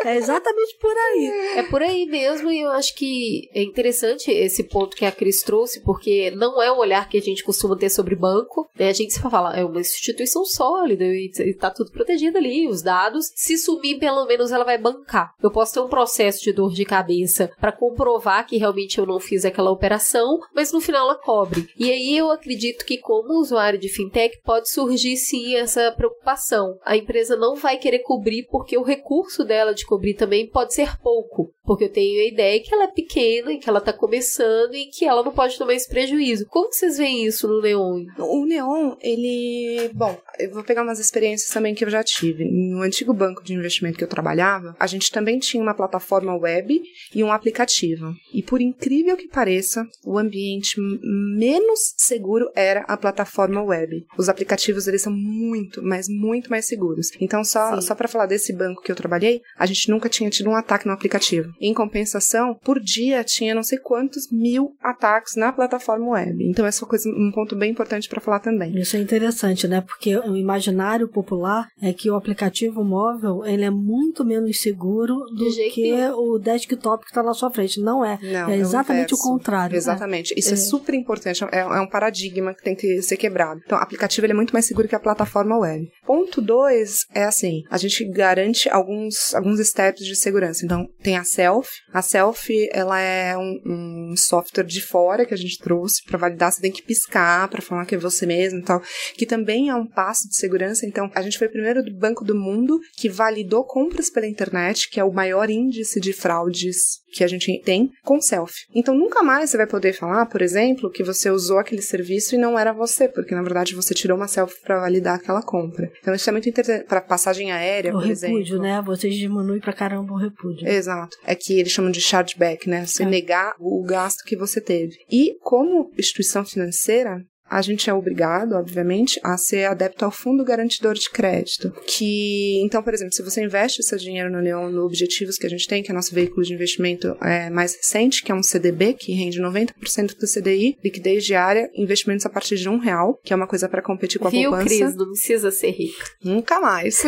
é exatamente por aí. é por aí mesmo e eu acho que é interessante esse ponto que a Cris trouxe, porque não é o olhar que a gente costuma ter sobre banco, né? A gente se fala, é uma instituição sólida e e tá tudo protegido ali, os dados. Se sumir, pelo menos ela vai bancar. Eu posso ter um processo de dor de cabeça para comprovar que realmente eu não fiz aquela operação, mas no final ela cobre. E aí eu acredito que como usuário de fintech pode surgir sim essa preocupação. A empresa não vai querer cobrir porque o recurso dela de cobrir também pode ser pouco. Porque eu tenho a ideia que ela é pequena e que ela tá começando e que ela não pode tomar esse prejuízo. Como que vocês veem isso no Neon? O Neon, ele. Bom, eu vou pegar umas experiências também que eu já tive. No antigo banco de investimento que eu trabalhava, a gente também tinha uma plataforma web e um aplicativo. E por incrível que pareça, o ambiente menos seguro era a plataforma web. Os aplicativos, eles são muito, mas muito mais seguros. Então, só, Sim. só para falar desse banco que eu trabalhei, a gente nunca tinha tido um ataque no aplicativo. Em compensação, por dia tinha não sei quantos mil ataques na plataforma web. Então, essa é coisa, um ponto bem importante para falar também. Isso é interessante, né? Porque o imaginário popular é que o aplicativo móvel ele é muito menos seguro do que o desktop que está na sua frente. Não é. Não, é o exatamente o, inverso. contrário. né? Exatamente. Isso é. É. super importante. É, é um paradigma que tem que ser quebrado. Então, o aplicativo ele é muito mais seguro que a plataforma web. Ponto 2 é assim: a gente garante alguns, alguns steps de segurança. Então, tem a Self. A Self ela é um, um software de fora que a gente trouxe para validar. Você tem que piscar para falar que é você mesmo e tal. Que também é um passo de segurança. Então, a gente foi o primeiro do banco do mundo que validou compras pela internet, que é o maior índice de fraudes que a gente tem com self. Então nunca mais você vai poder falar, por exemplo, que você usou aquele serviço e não era você, porque na verdade você tirou uma selfie para validar aquela compra. Então isso é muito interessante para passagem aérea, O por repúdio, exemplo. né? Vocês diminuem pra caramba o repúdio. Exato. É que eles chamam de chargeback, né? Você É. negar o gasto que você teve. E como instituição financeira, a gente é obrigado, obviamente, a ser adepto ao Fundo Garantidor de Crédito. Que, então, por exemplo, se você investe seu dinheiro no Neon, no Objetivos que a gente tem, que é nosso veículo de investimento é, mais recente, que é um CDB, que rende 90% do CDI, liquidez diária, investimentos a partir de um real, que é uma coisa para competir com a Viu, poupança. Cris? Não precisa ser rica. Nunca mais.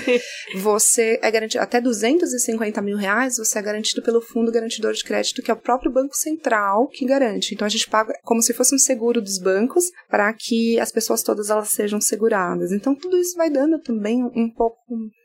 você é garantido até 250 mil reais, você é garantido pelo Fundo Garantidor de Crédito, que é o próprio Banco Central que garante. Então a gente paga como se fosse um seguro dos bancos para que as pessoas todas elas sejam seguradas. Então tudo isso vai dando também um pouco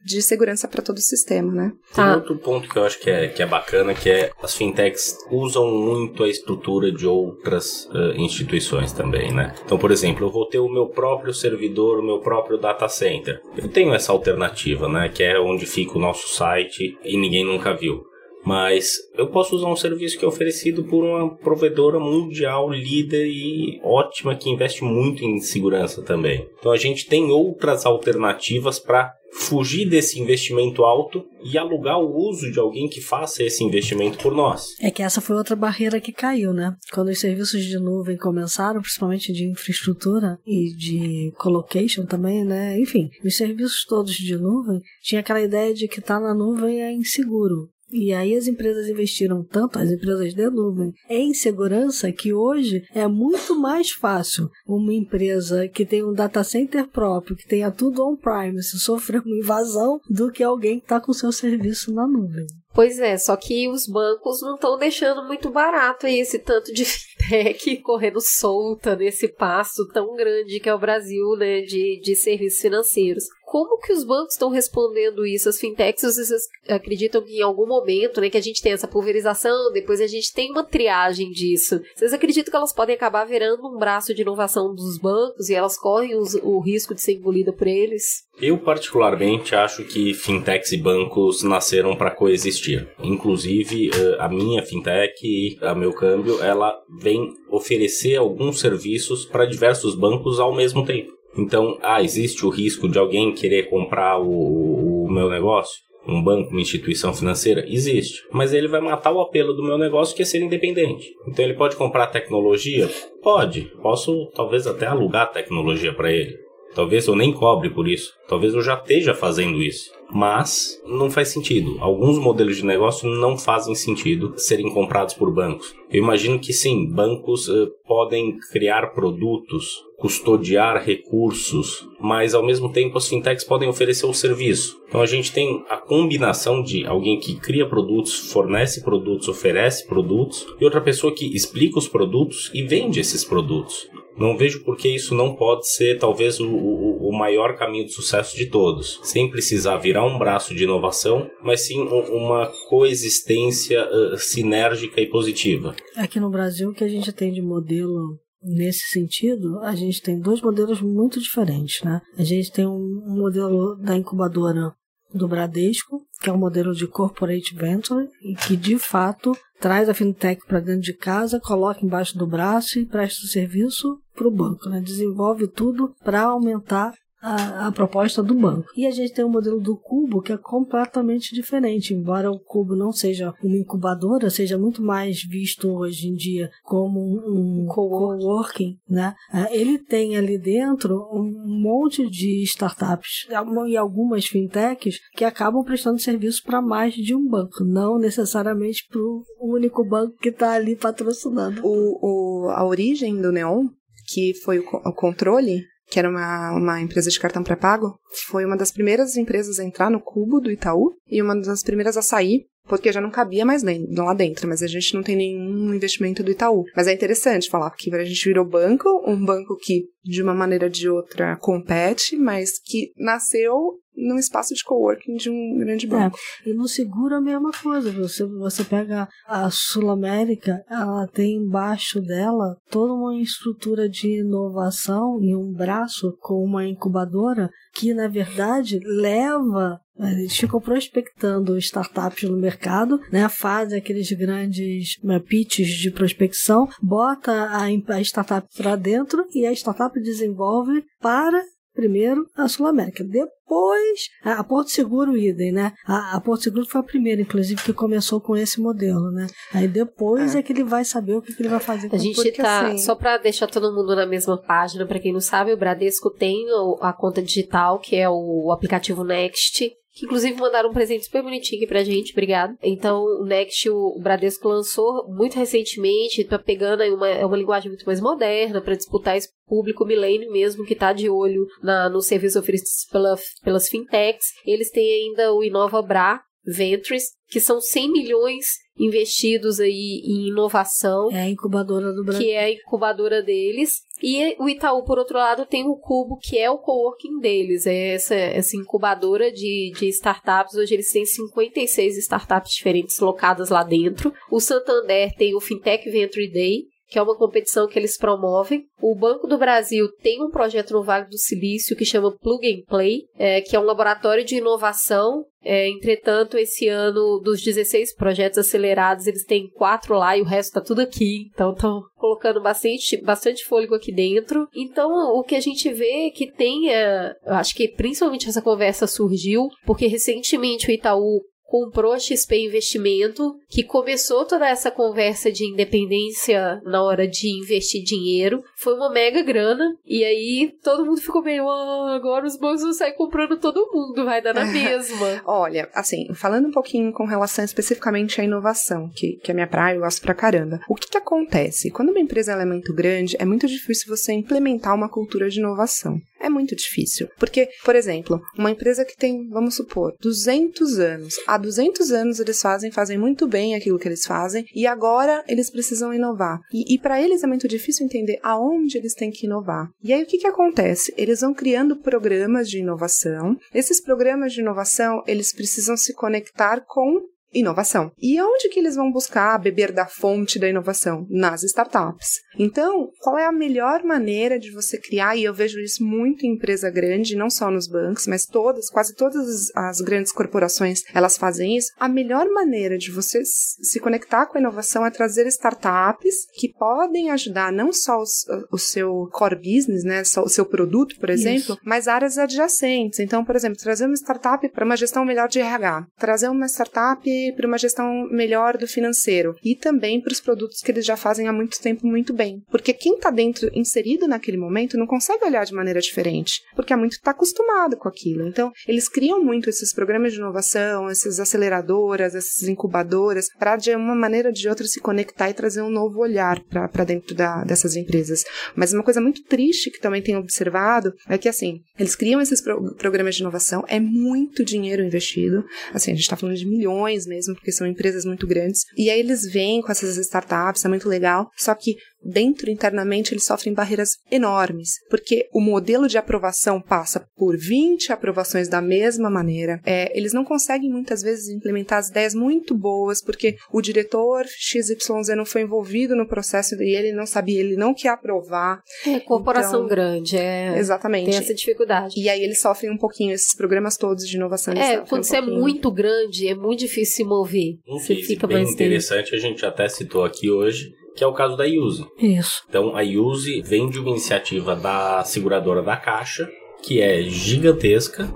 de segurança para todo o sistema, né? Tem Tá. outro ponto que eu acho que é, que é bacana, que é as fintechs usam muito a estrutura de outras eh, instituições também, né? Então, por exemplo, eu vou ter o meu próprio servidor, o meu próprio data center. Eu tenho essa alternativa, né? Que é onde fica o nosso site e ninguém nunca viu. Mas eu posso usar um serviço que é oferecido por uma provedora mundial, líder e ótima, que investe muito em segurança também. Então a gente tem outras alternativas para fugir desse investimento alto e alugar o uso de alguém que faça esse investimento por nós. É que essa foi outra barreira que caiu, né? Quando os serviços de nuvem começaram, principalmente de infraestrutura e de colocation também, né? Enfim, os serviços todos de nuvem, tinha aquela ideia de que estar na nuvem é inseguro. E aí as empresas investiram tanto, as empresas de nuvem, em segurança que hoje é muito mais fácil uma empresa que tem um data center próprio, que tenha tudo on-premise, sofrer uma invasão do que alguém que está com seu serviço na nuvem. Pois é, só que os bancos não estão deixando muito barato aí esse tanto de fintech correndo solta nesse passo tão grande que é o Brasil, né, de, de serviços financeiros. Como que os bancos estão respondendo isso? As fintechs, vocês acreditam que em algum momento, né, que a gente tem essa pulverização, depois a gente tem uma triagem disso. Vocês acreditam que elas podem acabar virando um braço de inovação dos bancos e elas correm os, o risco de ser engolida por eles? Eu, particularmente, acho que fintechs e bancos nasceram para coexistir. Inclusive, eh, a minha fintech, a meu câmbio, ela vem oferecer alguns serviços para diversos bancos ao mesmo tempo. Então, ah, existe o risco de alguém querer comprar o, o meu negócio? um banco, uma instituição financeira? Existe. Mas ele vai matar o apelo do meu negócio, que é ser independente. Então ele pode comprar tecnologia? Pode. Posso talvez até alugar tecnologia para ele. Talvez eu nem cobre por isso. Talvez eu já esteja fazendo isso. Mas não faz sentido. Alguns modelos de negócio não fazem sentido serem comprados por bancos. Eu imagino que sim, bancos uh, podem criar produtos, custodiar recursos, mas ao mesmo tempo as fintechs podem oferecer o serviço. Então a gente tem a combinação de alguém que cria produtos, fornece produtos, oferece produtos, e outra pessoa que explica os produtos e vende esses produtos. Não vejo por que isso não pode ser talvez o, o, maior caminho de sucesso de todos, sem precisar virar um braço de inovação, mas sim uma coexistência uh, sinérgica e positiva. Aqui no Brasil, o que a gente tem de modelo Nesse sentido, a gente tem dois modelos muito diferentes, né? A gente tem um modelo da incubadora do Bradesco, que é um modelo de corporate venture e que de fato traz a fintech para dentro de casa, coloca embaixo do braço e presta serviço para o banco, né? desenvolve tudo para aumentar a, a, proposta do banco. E a gente tem o modelo do Cubo que é completamente diferente, embora o Cubo não seja uma incubadora, seja muito mais visto hoje em dia como um, um coworking, né? É, ele tem ali dentro um monte de startups e algumas fintechs que acabam prestando serviço para mais de um banco, não necessariamente para o único banco que está ali patrocinando. O, o, a origem do Neon que foi o, o controle, que era uma, uma empresa de cartão pré-pago, foi uma das primeiras empresas a entrar no cubo do Itaú e uma das primeiras a sair, porque já não cabia mais lá dentro, mas a gente não tem nenhum investimento do Itaú. Mas é interessante falar que a gente virou banco, um banco que de uma maneira ou de outra compete, mas que nasceu num espaço de coworking de um grande é, banco. É, e no seguro a mesma coisa. Você, você pega a Sul América, ela tem embaixo dela toda uma estrutura de inovação e um braço com uma incubadora que, na verdade, leva eles ficam prospectando startups no mercado, né? Fazem aqueles grandes né, pitches de prospecção, bota a, a startup para dentro e a startup desenvolve para primeiro a Sul América. Depois, a Porto Seguro idem, né? A, a, Porto Seguro foi a primeira, inclusive, que começou com esse modelo, né? Aí depois é, é que ele vai saber o que, que ele vai fazer. A gente tá, assim... só para deixar todo mundo na mesma página, para quem não sabe, o Bradesco tem a conta digital, que é o aplicativo Next, que inclusive mandaram um presente super bonitinho aqui pra gente, obrigado. Então, o Next, o Bradesco lançou muito recentemente, tá pegando aí uma, é uma linguagem muito mais moderna para disputar esse público milênio mesmo que tá de olho na, no serviço oferecidos pela, pelas fintechs. Eles têm ainda o Inova Bra Ventures, que são 100 milhões investidos aí em inovação. É a incubadora do Brasil. Que é a incubadora deles. E o Itaú, por outro lado, tem o Cubo, que é o coworking deles. É essa, essa incubadora de, de startups. Hoje eles têm 56 startups diferentes locadas lá dentro. O Santander tem o Fintech Venture Day, que é uma competição que eles promovem. O Banco do Brasil tem um projeto no Vale do Silício que chama Plug and Play, é, que é um laboratório de inovação. É, entretanto, esse ano, dos 16 projetos acelerados, eles têm quatro lá e o resto está tudo aqui. Então, estão colocando bastante, bastante fôlego aqui dentro. Então, o que a gente vê é que tem, é, acho que principalmente essa conversa surgiu, porque recentemente o Itaú comprou a XP Investimento, que começou toda essa conversa de independência na hora de investir dinheiro. Foi uma mega grana. E aí todo mundo ficou meio, ah, agora os bancos vão sair comprando todo mundo, vai dar na mesma. Olha, assim, falando um pouquinho com relação especificamente à inovação, que, que é minha praia, eu gosto pra caramba. O que, que acontece? Quando uma empresa é muito grande, é muito difícil você implementar uma cultura de inovação. É muito difícil. Porque, por exemplo, uma empresa que tem, vamos supor, 200 anos. Há 200 anos eles fazem, fazem muito bem aquilo que eles fazem e agora eles precisam inovar. E, e para eles é muito difícil entender aonde eles têm que inovar. E aí o que, que acontece? Eles vão criando programas de inovação. Esses programas de inovação, eles precisam se conectar com inovação. E onde que eles vão buscar beber da fonte da inovação? Nas startups. Então, qual é a melhor maneira de você criar, e eu vejo isso muito em empresa grande, não só nos bancos, mas todas, quase todas as grandes corporações, elas fazem isso. A melhor maneira de você se conectar com a inovação é trazer startups que podem ajudar não só os, o seu core business, né, o seu produto, por exemplo, isso. mas áreas adjacentes. Então, por exemplo, trazer uma startup para uma gestão melhor de RH, trazer uma startup para uma gestão melhor do financeiro e também para os produtos que eles já fazem há muito tempo muito bem. Porque quem está dentro, inserido naquele momento, não consegue olhar de maneira diferente, porque há muito está acostumado com aquilo. Então, eles criam muito esses programas de inovação, essas aceleradoras, essas incubadoras, para de uma maneira ou de outra se conectar e trazer um novo olhar para dentro da, dessas empresas. Mas uma coisa muito triste que também tenho observado é que, assim, eles criam esses pro programas de inovação, é muito dinheiro investido, assim, a gente está falando de milhões mesmo, porque são empresas muito grandes. E aí eles vêm com essas startups, é muito legal. Só que dentro, internamente, eles sofrem barreiras enormes, porque o modelo de aprovação passa por 20 aprovações da mesma maneira. É, eles não conseguem muitas vezes implementar as ideias muito boas, porque o diretor XYZ não foi envolvido no processo e ele não sabia, ele não quer aprovar. É, corporação então, grande, é. Exatamente. Tem essa dificuldade. E aí eles sofrem um pouquinho, esses programas todos de inovação. É, quando um você é muito grande, é muito difícil se mover. Um você fica bem mais interessante, tempo. a gente até citou aqui hoje, que é o caso da Use. Isso. Então a Use vem de uma iniciativa da seguradora da Caixa, que é gigantesca,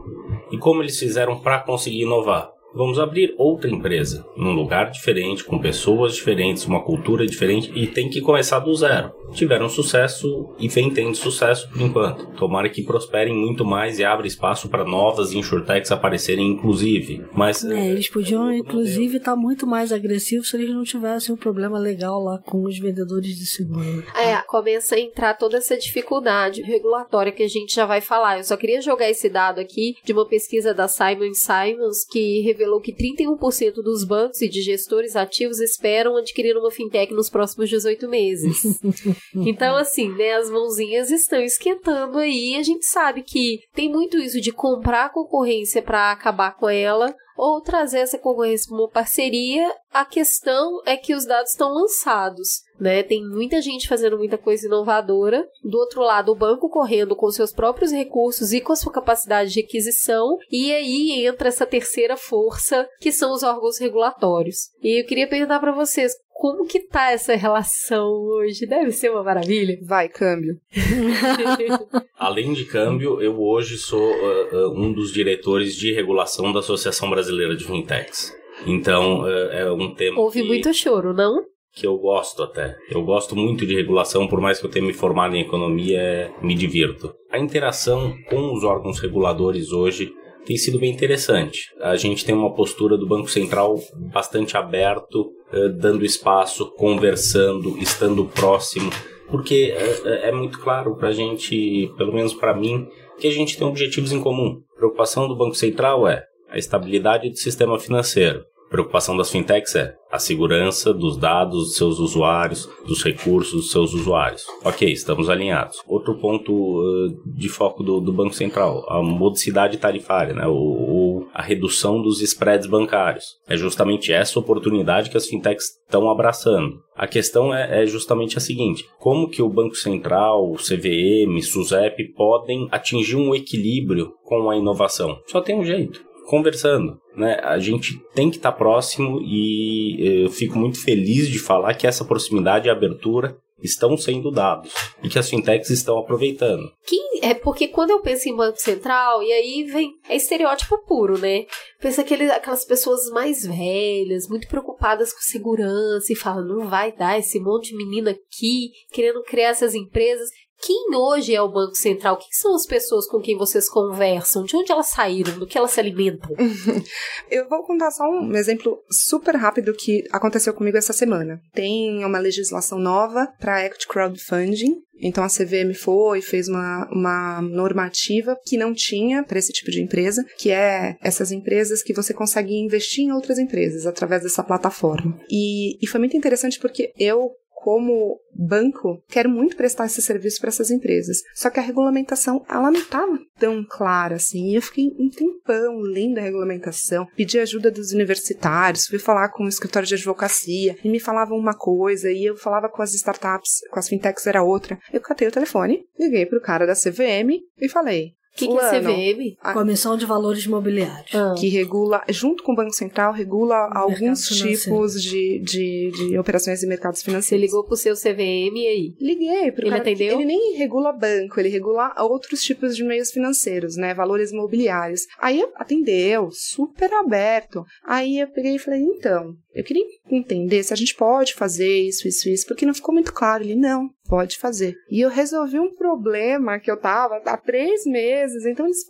e como eles fizeram para conseguir inovar? Vamos abrir outra empresa, num lugar diferente, com pessoas diferentes, uma cultura diferente e tem que começar do zero. Tiveram sucesso e vem tendo sucesso por enquanto. Tomara que prosperem muito mais e abra espaço para novas insurtechs aparecerem, inclusive. Mas é, eles podiam, inclusive, estar tá muito mais agressivos se eles não tivessem um problema legal lá com os vendedores de seguro. É, começa a entrar toda essa dificuldade regulatória que a gente já vai falar. Eu só queria jogar esse dado aqui de uma pesquisa da Simon Simons que revelou revelou que 31% dos bancos e de gestores ativos esperam adquirir uma fintech nos próximos 18 meses. então, assim, né, as mãozinhas estão esquentando aí. A gente sabe que tem muito isso de comprar concorrência para acabar com ela, ou trazer essa concorrência para uma parceria. A questão é que os dados estão lançados, né? Tem muita gente fazendo muita coisa inovadora. Do outro lado, o banco correndo com seus próprios recursos e com a sua capacidade de aquisição. E aí entra essa terceira força, que são os órgãos regulatórios. E eu queria perguntar para vocês, como que tá essa relação hoje? Deve ser uma maravilha. Vai, câmbio. Além de câmbio, eu hoje sou uh, uh, um dos diretores de regulação da Associação Brasileira de Fintechs. Então, uh, é um tema. Houve que, muito choro, não? Que eu gosto até. Eu gosto muito de regulação, por mais que eu tenha me formado em economia, me divirto. A interação com os órgãos reguladores hoje tem sido bem interessante. A gente tem uma postura do Banco Central bastante aberto, eh, dando espaço, conversando, estando próximo, porque é, é muito claro para a gente, pelo menos para mim, que a gente tem objetivos em comum. A preocupação do Banco Central é a estabilidade do sistema financeiro. A preocupação das fintechs é a segurança dos dados dos seus usuários, dos recursos dos seus usuários. Ok, estamos alinhados. Outro ponto uh, de foco do, do, Banco Central, a modicidade tarifária, né? ou, a redução dos spreads bancários. É justamente essa oportunidade que as fintechs estão abraçando. A questão é, é, justamente a seguinte: como que o Banco Central, o CVM, SUSEP podem atingir um equilíbrio com a inovação? Só tem um jeito conversando, né? A gente tem que estar tá próximo e eh, eu fico muito feliz de falar que essa proximidade e abertura estão sendo dados e que as fintechs estão aproveitando. Que é porque quando eu penso em Banco Central, e aí vem. É estereótipo puro, né? Pensa aquele, aquelas pessoas mais velhas, muito preocupadas com segurança, e falam, não vai dar esse monte de menina aqui querendo criar essas empresas quem hoje é o Banco Central? Quem são as pessoas com quem vocês conversam? De onde elas saíram? Do que elas se alimentam? Eu vou contar só um exemplo super rápido que aconteceu comigo essa semana. Tem uma legislação nova para equity crowdfunding. Então a CVM foi fez uma, uma normativa que não tinha para esse tipo de empresa, que é essas empresas que você consegue investir em outras empresas através dessa plataforma. E, e foi muito interessante porque eu como banco, quero muito prestar esse serviço para essas empresas. Só que a regulamentação, ela não estava tão clara assim. Eu fiquei um tempão lendo a regulamentação, pedi ajuda dos universitários, fui falar com o escritório de advocacia, e me falavam uma coisa, e eu falava com as startups, com as fintechs era outra. Eu catei o telefone, liguei pro cara da CVM e falei: O que, que é CVM? A- Comissão de Valores Imobiliários. Ah. que regula, junto com o Banco Central, regula mercado alguns tipos de, de, de operações em mercados Você financeiros. ligou pro seu CVM e aí? Liguei pro Ele cara. atendeu? Ele nem regula banco, ele regula outros tipos de meios financeiros, né? Valores imobiliários. Aí atendeu, super aberto. Aí eu peguei e falei, então, eu queria entender se a gente pode fazer isso, isso, isso, porque não ficou muito claro. Ele, não, pode fazer. E eu resolvi um problema que eu tava há três meses, então eles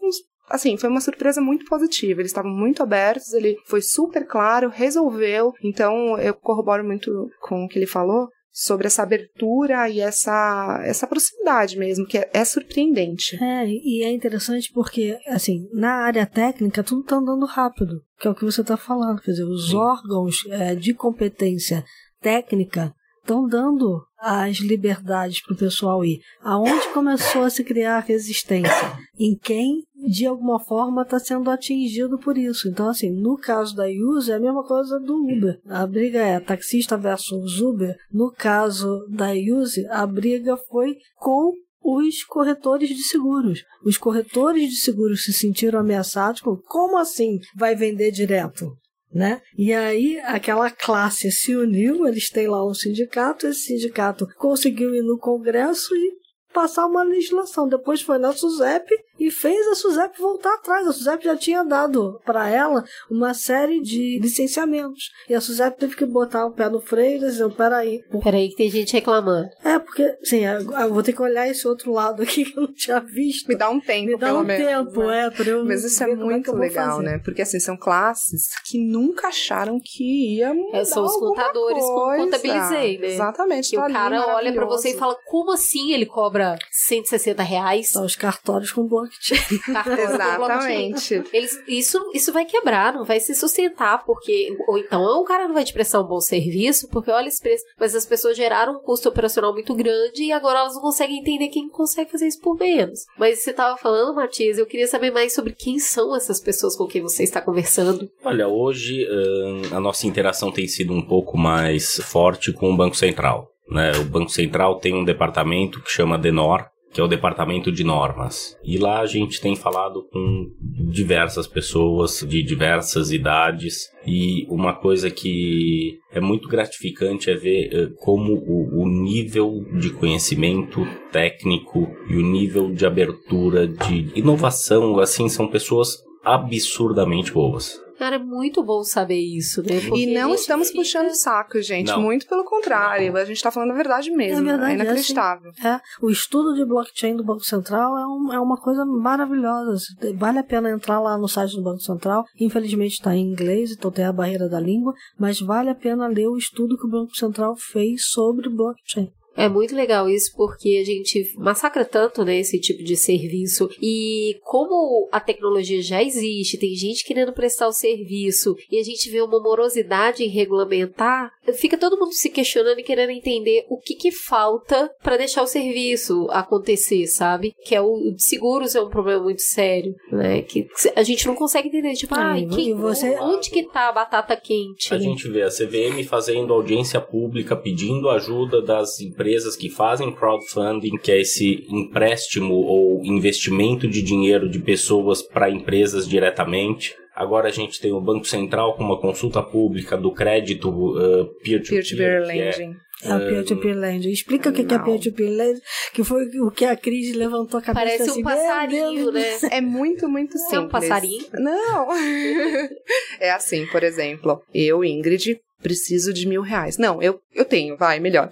Assim, foi uma surpresa muito positiva. Eles estavam muito abertos, ele foi super claro, resolveu. Então, eu corroboro muito com o que ele falou sobre essa abertura e essa, essa proximidade mesmo, que é, é surpreendente. É, e é interessante porque, assim, na área técnica, tudo tá andando rápido, que é o que você está falando. Quer dizer, os órgãos é, de competência técnica estão dando as liberdades para o pessoal ir. Aonde começou a se criar resistência? Em quem, de alguma forma, está sendo atingido por isso. Então, assim, no caso da User, é a mesma coisa do Uber. A briga é taxista versus Uber. No caso da User, a briga foi com os corretores de seguros. Os corretores de seguros se sentiram ameaçados com como assim vai vender direto? Né? E aí aquela classe se uniu, eles têm lá um sindicato, esse sindicato conseguiu ir no Congresso e passar uma legislação. Depois foi na SUSEP e fez a SUSEP voltar atrás. A SUSEP já tinha dado para ela uma série de licenciamentos. E a SUSEP teve que botar o pé no freio e dizer, peraí, Peraí que tem gente reclamando. é, porque, assim, eu vou ter que olhar esse outro lado aqui que eu não tinha visto. Me dá um tempo, Me dá pelo um menos. tempo, né? é, pra eu Mas isso é que muito vou legal, fazer. né? Porque assim, são classes que nunca acharam que ia mudar É, são os contadores coisa. contabilizei, né? Exatamente. Que tá o ali, cara olha pra você e fala, como assim ele cobra 160 reais? São os cartórios com blockchain. Exatamente. Eles, isso, isso vai quebrar, não vai se sustentar, porque. Ou então o cara não vai te prestar um bom serviço, porque olha esse preço. Mas as pessoas geraram um custo operacional muito grande e agora elas não conseguem entender quem consegue fazer isso por menos. Mas você tava falando, Matias, eu queria saber mais sobre quem são essas pessoas com quem você está conversando. Olha, hoje hum, a nossa interação tem sido um pouco mais forte com o Banco Central. Né? O Banco Central tem um departamento que chama DENOR, que é o Departamento de Normas. E lá a gente tem falado com diversas pessoas de diversas idades. E uma coisa que é muito gratificante é ver eh, como o, o nível de conhecimento técnico e o nível de abertura, de inovação, assim, são pessoas absurdamente boas. Cara, é muito bom saber isso, né? Porque E não estamos fica- puxando o saco, gente. Não. Muito pelo contrário. A gente tá falando a verdade mesmo. É verdade, é é inacreditável. É, o estudo de blockchain do Banco Central é, um- é uma coisa maravilhosa. Vale a pena entrar lá no site do Banco Central. Infelizmente está em inglês, então tem a barreira da língua, mas vale a pena ler o estudo que o Banco Central fez sobre blockchain. É muito legal isso porque a gente massacra tanto, né, esse tipo de serviço. E como a tecnologia já existe, tem gente querendo prestar o serviço e a gente vê uma morosidade em regulamentar, fica todo mundo se questionando e querendo entender o que que falta para deixar o serviço acontecer, sabe? Que é o seguros é um problema muito sério, né? Que a gente não consegue entender, tipo, É, ai, quem, você- onde que tá a batata quente? A gente vê a CVM fazendo audiência pública, pedindo ajuda das empresas que fazem crowdfunding, que é esse empréstimo ou investimento de dinheiro de pessoas para empresas diretamente. Agora a gente tem o Banco Central com uma consulta pública do crédito uh, peer-to-peer, Peer-to-peer é- lending. É o peer-to-peer lending. Explica o que é não. peer-to-peer lending, que foi o que a crise levantou a cabeça Parece assim, um passarinho, né? É muito, muito simples. É um passarinho? Não. é assim, por exemplo, eu, Ingrid, preciso de mil reais. Não, eu, eu tenho, vai, melhor.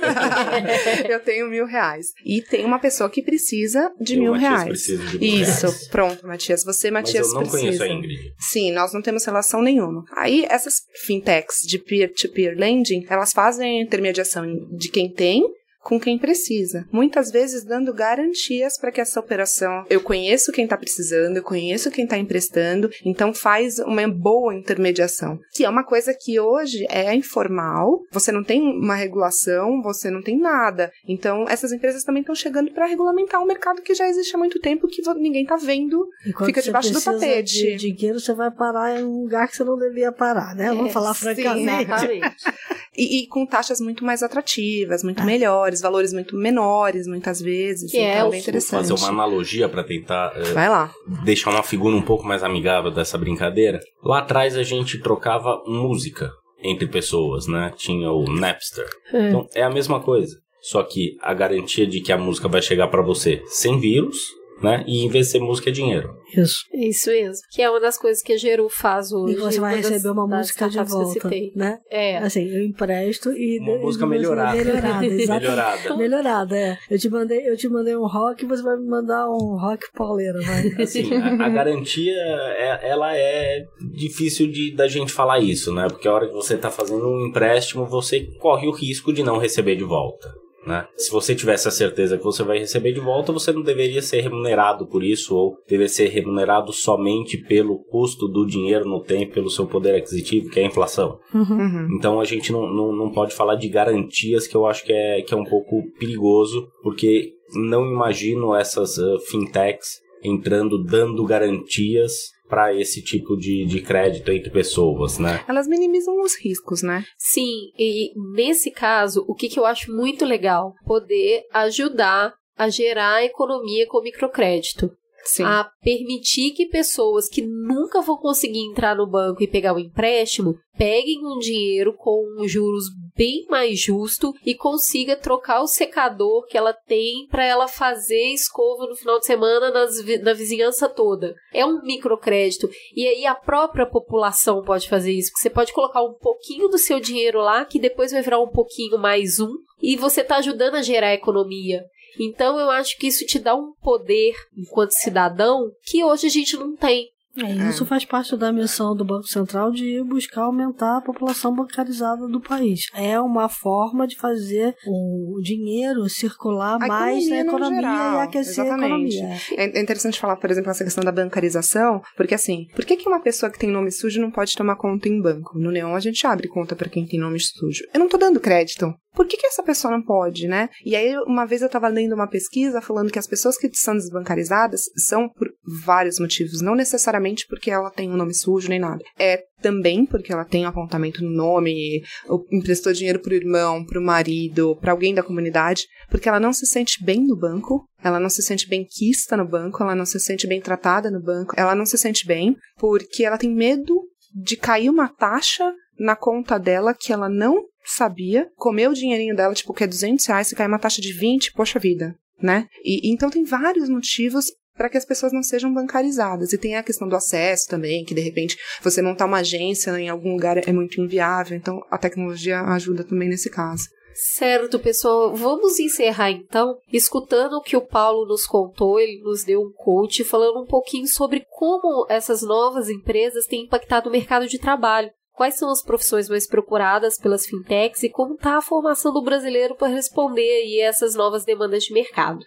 eu tenho mil reais. E tem uma pessoa que precisa de Eu, mil Matias, reais. de mil Isso, reais. pronto, Matias. Você, Mas Matias, eu não precisa. conheço a Ingrid. Sim, nós não temos relação nenhuma. Aí, essas fintechs de peer-to-peer lending, elas fazem a intermediação de quem tem com quem precisa. Muitas vezes dando garantias para que essa operação. Eu conheço quem está precisando, eu conheço quem está emprestando, então faz uma boa intermediação. Que é uma coisa que hoje é informal, você não tem uma regulação, você não tem nada. Então, essas empresas também estão chegando para regulamentar um mercado que já existe há muito tempo que ninguém está vendo Fica debaixo do tapete. De dinheiro, você vai parar em um lugar que você não devia parar, né? Vamos É, falar francamente. E, e com taxas muito mais atrativas, muito melhores, valores muito menores, muitas vezes. Que é então o- é bem interessante. Fazer uma analogia para tentar eh, Vai lá. deixar uma figura um pouco mais amigável dessa brincadeira. Lá atrás a gente trocava música entre pessoas, né? Tinha o Napster. É. Então é a mesma coisa. Só que a garantia de que a música vai chegar para você sem vírus, né? E em vez de ser música é dinheiro. Isso. Isso mesmo. Que é uma das coisas que a Geru faz hoje. E você vai receber uma das música de startups que eu volta, citei. né? É. Assim, eu empresto e... Uma música melhorada. Melhorada, exatamente. Melhorada. Melhorada, é. Eu te, mandei, eu te mandei um rock, você vai me mandar um rock pauleiro, vai. Assim, a, a garantia, é- ela é difícil de da gente falar isso, né? Porque a hora que você está fazendo um empréstimo, você corre o risco de não receber de volta. Né? Se você tivesse a certeza que você vai receber de volta, você não deveria ser remunerado por isso, ou deveria ser remunerado somente pelo custo do dinheiro no tempo, pelo seu poder aquisitivo, que é a inflação. Uhum. Então a gente não, não, não pode falar de garantias, que eu acho que é, que é um pouco perigoso, porque não imagino essas uh, fintechs entrando dando garantias para esse tipo de, de crédito entre pessoas, né? Elas minimizam os riscos, né? Sim, e nesse caso, o que, que eu acho muito legal? Poder ajudar a gerar a economia com microcrédito. Sim. A permitir que pessoas que nunca vão conseguir entrar no banco e pegar o empréstimo peguem um dinheiro com juros bem mais justo e consiga trocar o secador que ela tem para ela fazer escova no final de semana nas na vizinhança toda. É um microcrédito. E aí a própria população pode fazer isso. Você pode colocar um pouquinho do seu dinheiro lá, que depois vai virar um pouquinho mais um, e você está ajudando a gerar economia. Então eu acho que isso te dá um poder enquanto cidadão que hoje a gente não tem. É, isso faz parte da missão do Banco Central de buscar aumentar a população bancarizada do país. É uma forma de fazer o dinheiro circular A mais na economia no economia geral, e aquecer exatamente. a economia. É é interessante falar, por exemplo, essa questão da bancarização, porque assim, por que, que uma pessoa que tem nome sujo não pode tomar conta em banco? No Neon a gente abre conta para quem tem nome sujo. Eu não tô dando crédito. Por que, que essa pessoa não pode, né? E aí, uma vez eu tava lendo uma pesquisa falando que as pessoas que são desbancarizadas são por vários motivos, não necessariamente porque ela tem um nome sujo nem nada. É também porque ela tem um apontamento no nome, ou emprestou dinheiro pro irmão, pro marido, para alguém da comunidade, porque ela não se sente bem no banco, ela não se sente bem quista no banco, ela não se sente bem tratada no banco, ela não se sente bem porque ela tem medo de cair uma taxa na conta dela que ela não sabia, comer o dinheirinho dela, tipo, que é 200 reais, se cair uma taxa de 20, poxa vida, né? E, então tem vários motivos para que as pessoas não sejam bancarizadas. E tem a questão do acesso também, que de repente você montar uma agência em algum lugar é muito inviável, então a tecnologia ajuda também nesse caso. Certo, pessoal. Vamos encerrar então, escutando o que o Paulo nos contou. Ele nos deu um coach falando um pouquinho sobre como essas novas empresas têm impactado o mercado de trabalho. Quais são as profissões mais procuradas pelas fintechs e como está a formação do brasileiro para responder aí a essas novas demandas de mercado?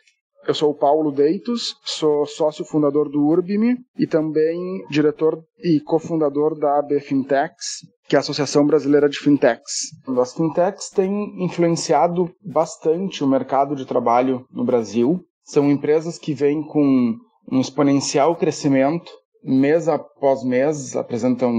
Eu sou o Paulo Deitos, sou sócio fundador do Urbime e também diretor e cofundador da AB Fintechs, que é a Associação Brasileira de Fintechs. As fintechs têm influenciado bastante o mercado de trabalho no Brasil. São empresas que vêm com um exponencial crescimento, mês após mês apresentam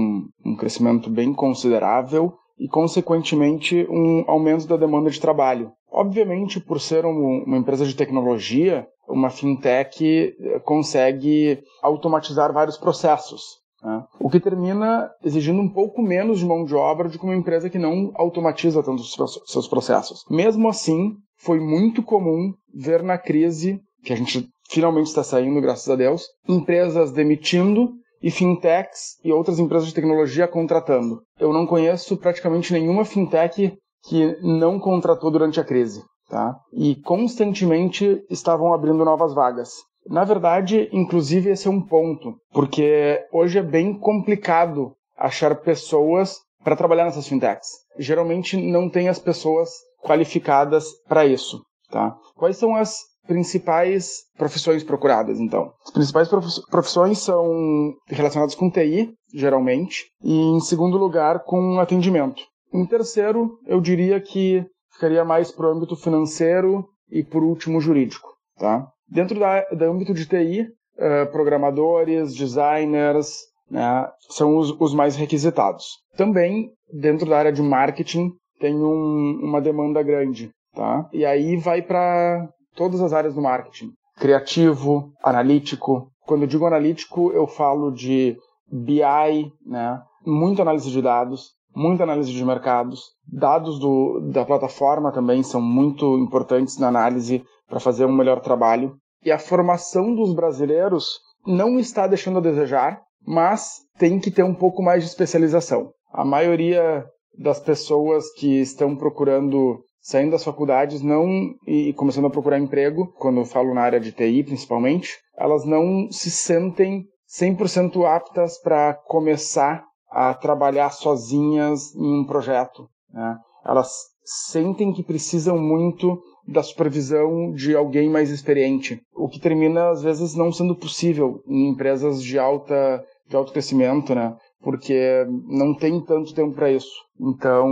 um crescimento bem considerável e, consequentemente, um aumento da demanda de trabalho. Obviamente, por ser um, uma empresa de tecnologia, uma fintech consegue automatizar vários processos, né? o que termina exigindo um pouco menos de mão de obra do que uma empresa que não automatiza tanto os seus processos. Mesmo assim, foi muito comum ver na crise, que a gente finalmente está saindo, graças a Deus, empresas demitindo e fintechs e outras empresas de tecnologia contratando. Eu não conheço praticamente nenhuma fintech que não contratou durante a crise, tá? E constantemente estavam abrindo novas vagas. Na verdade, inclusive esse é um ponto, porque hoje é bem complicado achar pessoas para trabalhar nessas fintechs. Geralmente não tem as pessoas qualificadas para isso, tá? Quais são as principais profissões procuradas, então? As principais profissões são relacionadas com TI, geralmente, e em segundo lugar com atendimento. Em terceiro, eu diria que ficaria mais para o âmbito financeiro e por último jurídico, tá? Dentro da, do âmbito de TI, eh, programadores, designers, né, são os, os, mais requisitados. Também, dentro da área de marketing, tem um, uma demanda grande. Tá? E aí vai para todas as áreas do marketing. Criativo, analítico. Quando eu digo analítico, eu falo de BI, né? muita análise de dados, muita análise de mercados. Dados do, da plataforma também são muito importantes na análise para fazer um melhor trabalho. E a formação dos brasileiros não está deixando a desejar, mas tem que ter um pouco mais de especialização. A maioria das pessoas que estão procurando saindo das faculdades não e começando a procurar emprego, quando eu falo na área de TI principalmente, elas não se sentem 100% aptas para começar a trabalhar sozinhas em um projeto. Né? Elas sentem que precisam muito da supervisão de alguém mais experiente, o que termina às vezes não sendo possível em empresas de alta de alto crescimento, né? Porque não tem tanto tempo para isso. Então,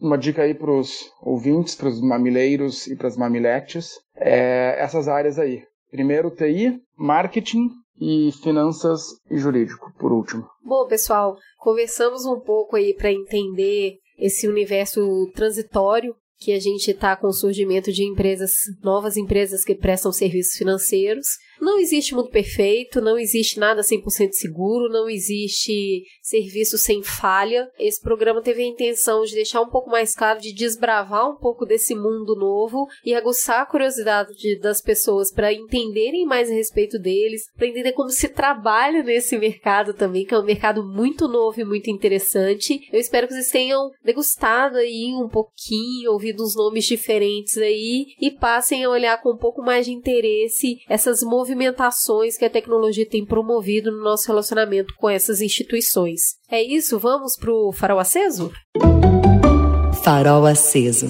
uma dica aí para os ouvintes, para os mamileiros e para as mamiletes, é essas áreas aí. Primeiro TI, marketing e finanças e jurídico, por último. Bom, pessoal, conversamos um pouco aí para entender esse universo transitório que a gente está com o surgimento de empresas, novas empresas que prestam serviços financeiros. Não existe mundo perfeito, não existe nada 100% seguro, não existe serviço sem falha. Esse programa teve a intenção de deixar um pouco mais claro, de desbravar um pouco desse mundo novo e aguçar a curiosidade das pessoas para entenderem mais a respeito deles, para entender como se trabalha nesse mercado também, que é um mercado muito novo e muito interessante. Eu espero que vocês tenham degustado aí um pouquinho, ouvido uns nomes diferentes aí e passem a olhar com um pouco mais de interesse essas movimentações que a tecnologia tem promovido no nosso relacionamento com essas instituições. É isso? Vamos pro farol aceso? Farol aceso.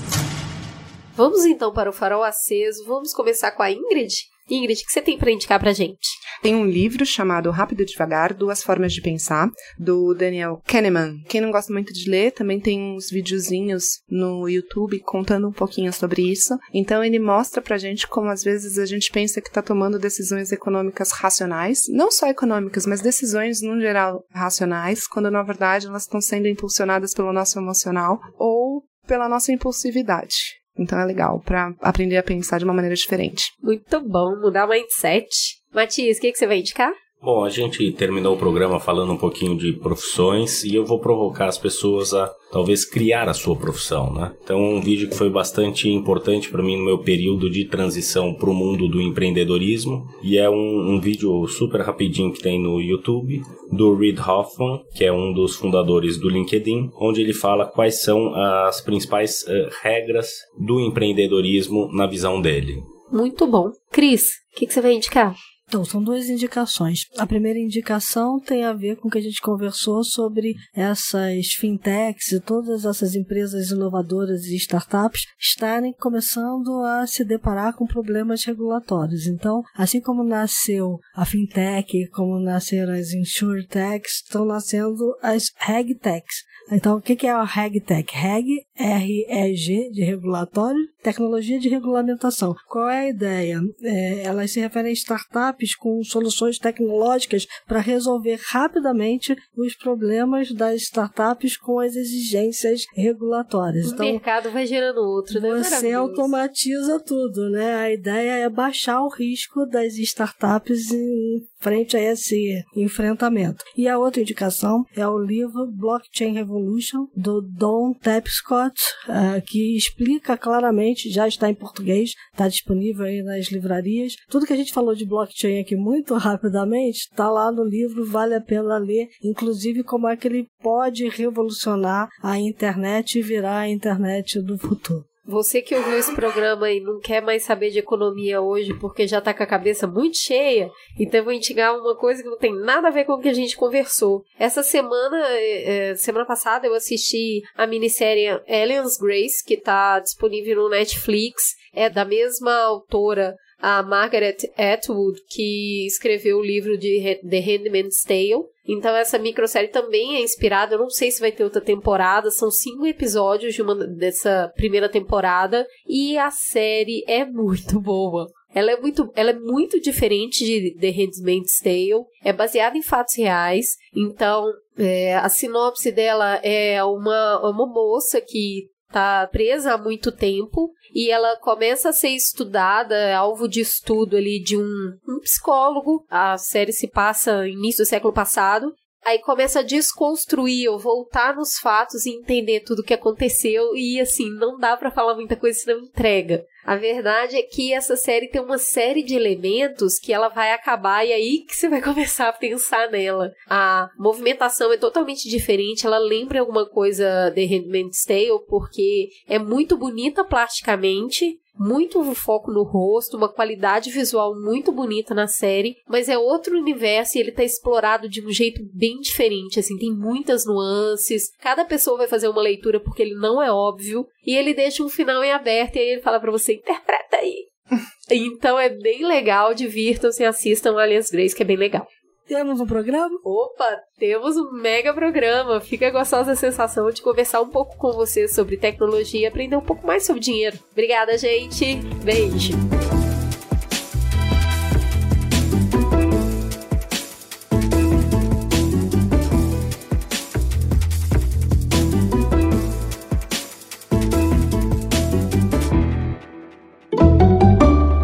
Vamos então para o farol aceso. Vamos começar com a Ingrid. Ingrid, o que você tem para indicar para gente? Tem um livro chamado Rápido e Devagar, Duas Formas de Pensar, do Daniel Kahneman. Quem não gosta muito de ler, também tem uns videozinhos no YouTube contando um pouquinho sobre isso. Então ele mostra pra gente como às vezes a gente pensa que tá tomando decisões econômicas racionais, não só econômicas, mas decisões no geral racionais, quando na verdade elas estão sendo impulsionadas pelo nosso emocional ou pela nossa impulsividade. Então é legal para aprender a pensar de uma maneira diferente. Muito bom, mudar o mindset. Matias, o que, que você vai indicar? Bom, a gente terminou o programa falando um pouquinho de profissões e eu vou provocar as pessoas a talvez criar a sua profissão, né? Então, um vídeo que foi bastante importante para mim no meu período de transição para o mundo do empreendedorismo e é um, um, vídeo super rapidinho que tem no YouTube do Reid Hoffman, que é um dos fundadores do LinkedIn, onde ele fala quais são as principais uh, regras do empreendedorismo na visão dele. Muito bom. Cris, o que, que você vai indicar? Então, são duas indicações. A primeira indicação tem a ver com o que a gente conversou sobre essas fintechs e todas essas empresas inovadoras e startups estarem começando a se deparar com problemas regulatórios. Então, assim como nasceu a fintech, como nasceram as insurtechs, estão nascendo as regtechs. Então, o que é a regtech? Reg, R-E-G, de regulatório, tecnologia de regulamentação. Qual é a ideia? É, elas se referem a startups com soluções tecnológicas para resolver rapidamente os problemas das startups com as exigências regulatórias. O então, mercado vai gerando outro, né? Você automatiza tudo, né? A ideia é baixar o risco das startups em frente a esse enfrentamento. E a outra indicação é o livro Blockchain Revolution, do Don Tapscott, uh, que explica claramente, já está em português, está disponível aí nas livrarias. Tudo que a gente falou de blockchain aqui muito rapidamente está lá no livro, vale a pena ler, inclusive como é que ele pode revolucionar a internet e virar a internet do futuro. Você que ouviu esse programa e não quer mais saber de economia hoje porque já tá com a cabeça muito cheia, então vou indicar uma coisa que não tem nada a ver com o que a gente conversou. Essa semana, é, semana passada, eu assisti a minissérie Aliens Grace, que tá disponível no Netflix. É da mesma autora a Margaret Atwood, que escreveu o livro de The Handmaid's Tale. Então essa microsérie também é inspirada, eu não sei se vai ter outra temporada, são cinco episódios de uma dessa primeira temporada e a série é muito boa. Ela é muito, ela é muito diferente de The Handmaid's Tale, é baseada em fatos reais, então é, a sinopse dela é uma, uma moça que tá presa há muito tempo e ela começa a ser estudada, alvo de estudo ali de um, um psicólogo. A série se passa início do século passado Aí começa a desconstruir ou voltar nos fatos e entender tudo o que aconteceu. E assim, não dá para falar muita coisa senão entrega. A verdade é que essa série tem uma série de elementos que ela vai acabar e aí que você vai começar a pensar nela. A movimentação é totalmente diferente, ela lembra alguma coisa de Handmaid's Tale porque é muito bonita plasticamente, muito foco no rosto, uma qualidade visual muito bonita na série, mas é outro universo e ele tá explorado de um jeito bem diferente, assim, tem muitas nuances. Cada pessoa vai fazer uma leitura porque ele não é óbvio e ele deixa um final em aberto e aí ele fala para você interpreta aí. então é bem legal, divirtam-se, assistam Alias Grace, que é bem legal. Temos um programa? Opa, temos um mega programa. Fica gostosa a sensação de conversar um pouco com você sobre tecnologia e aprender um pouco mais sobre dinheiro. Obrigada, gente. Beijo.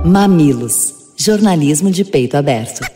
Mamilos jornalismo de peito aberto.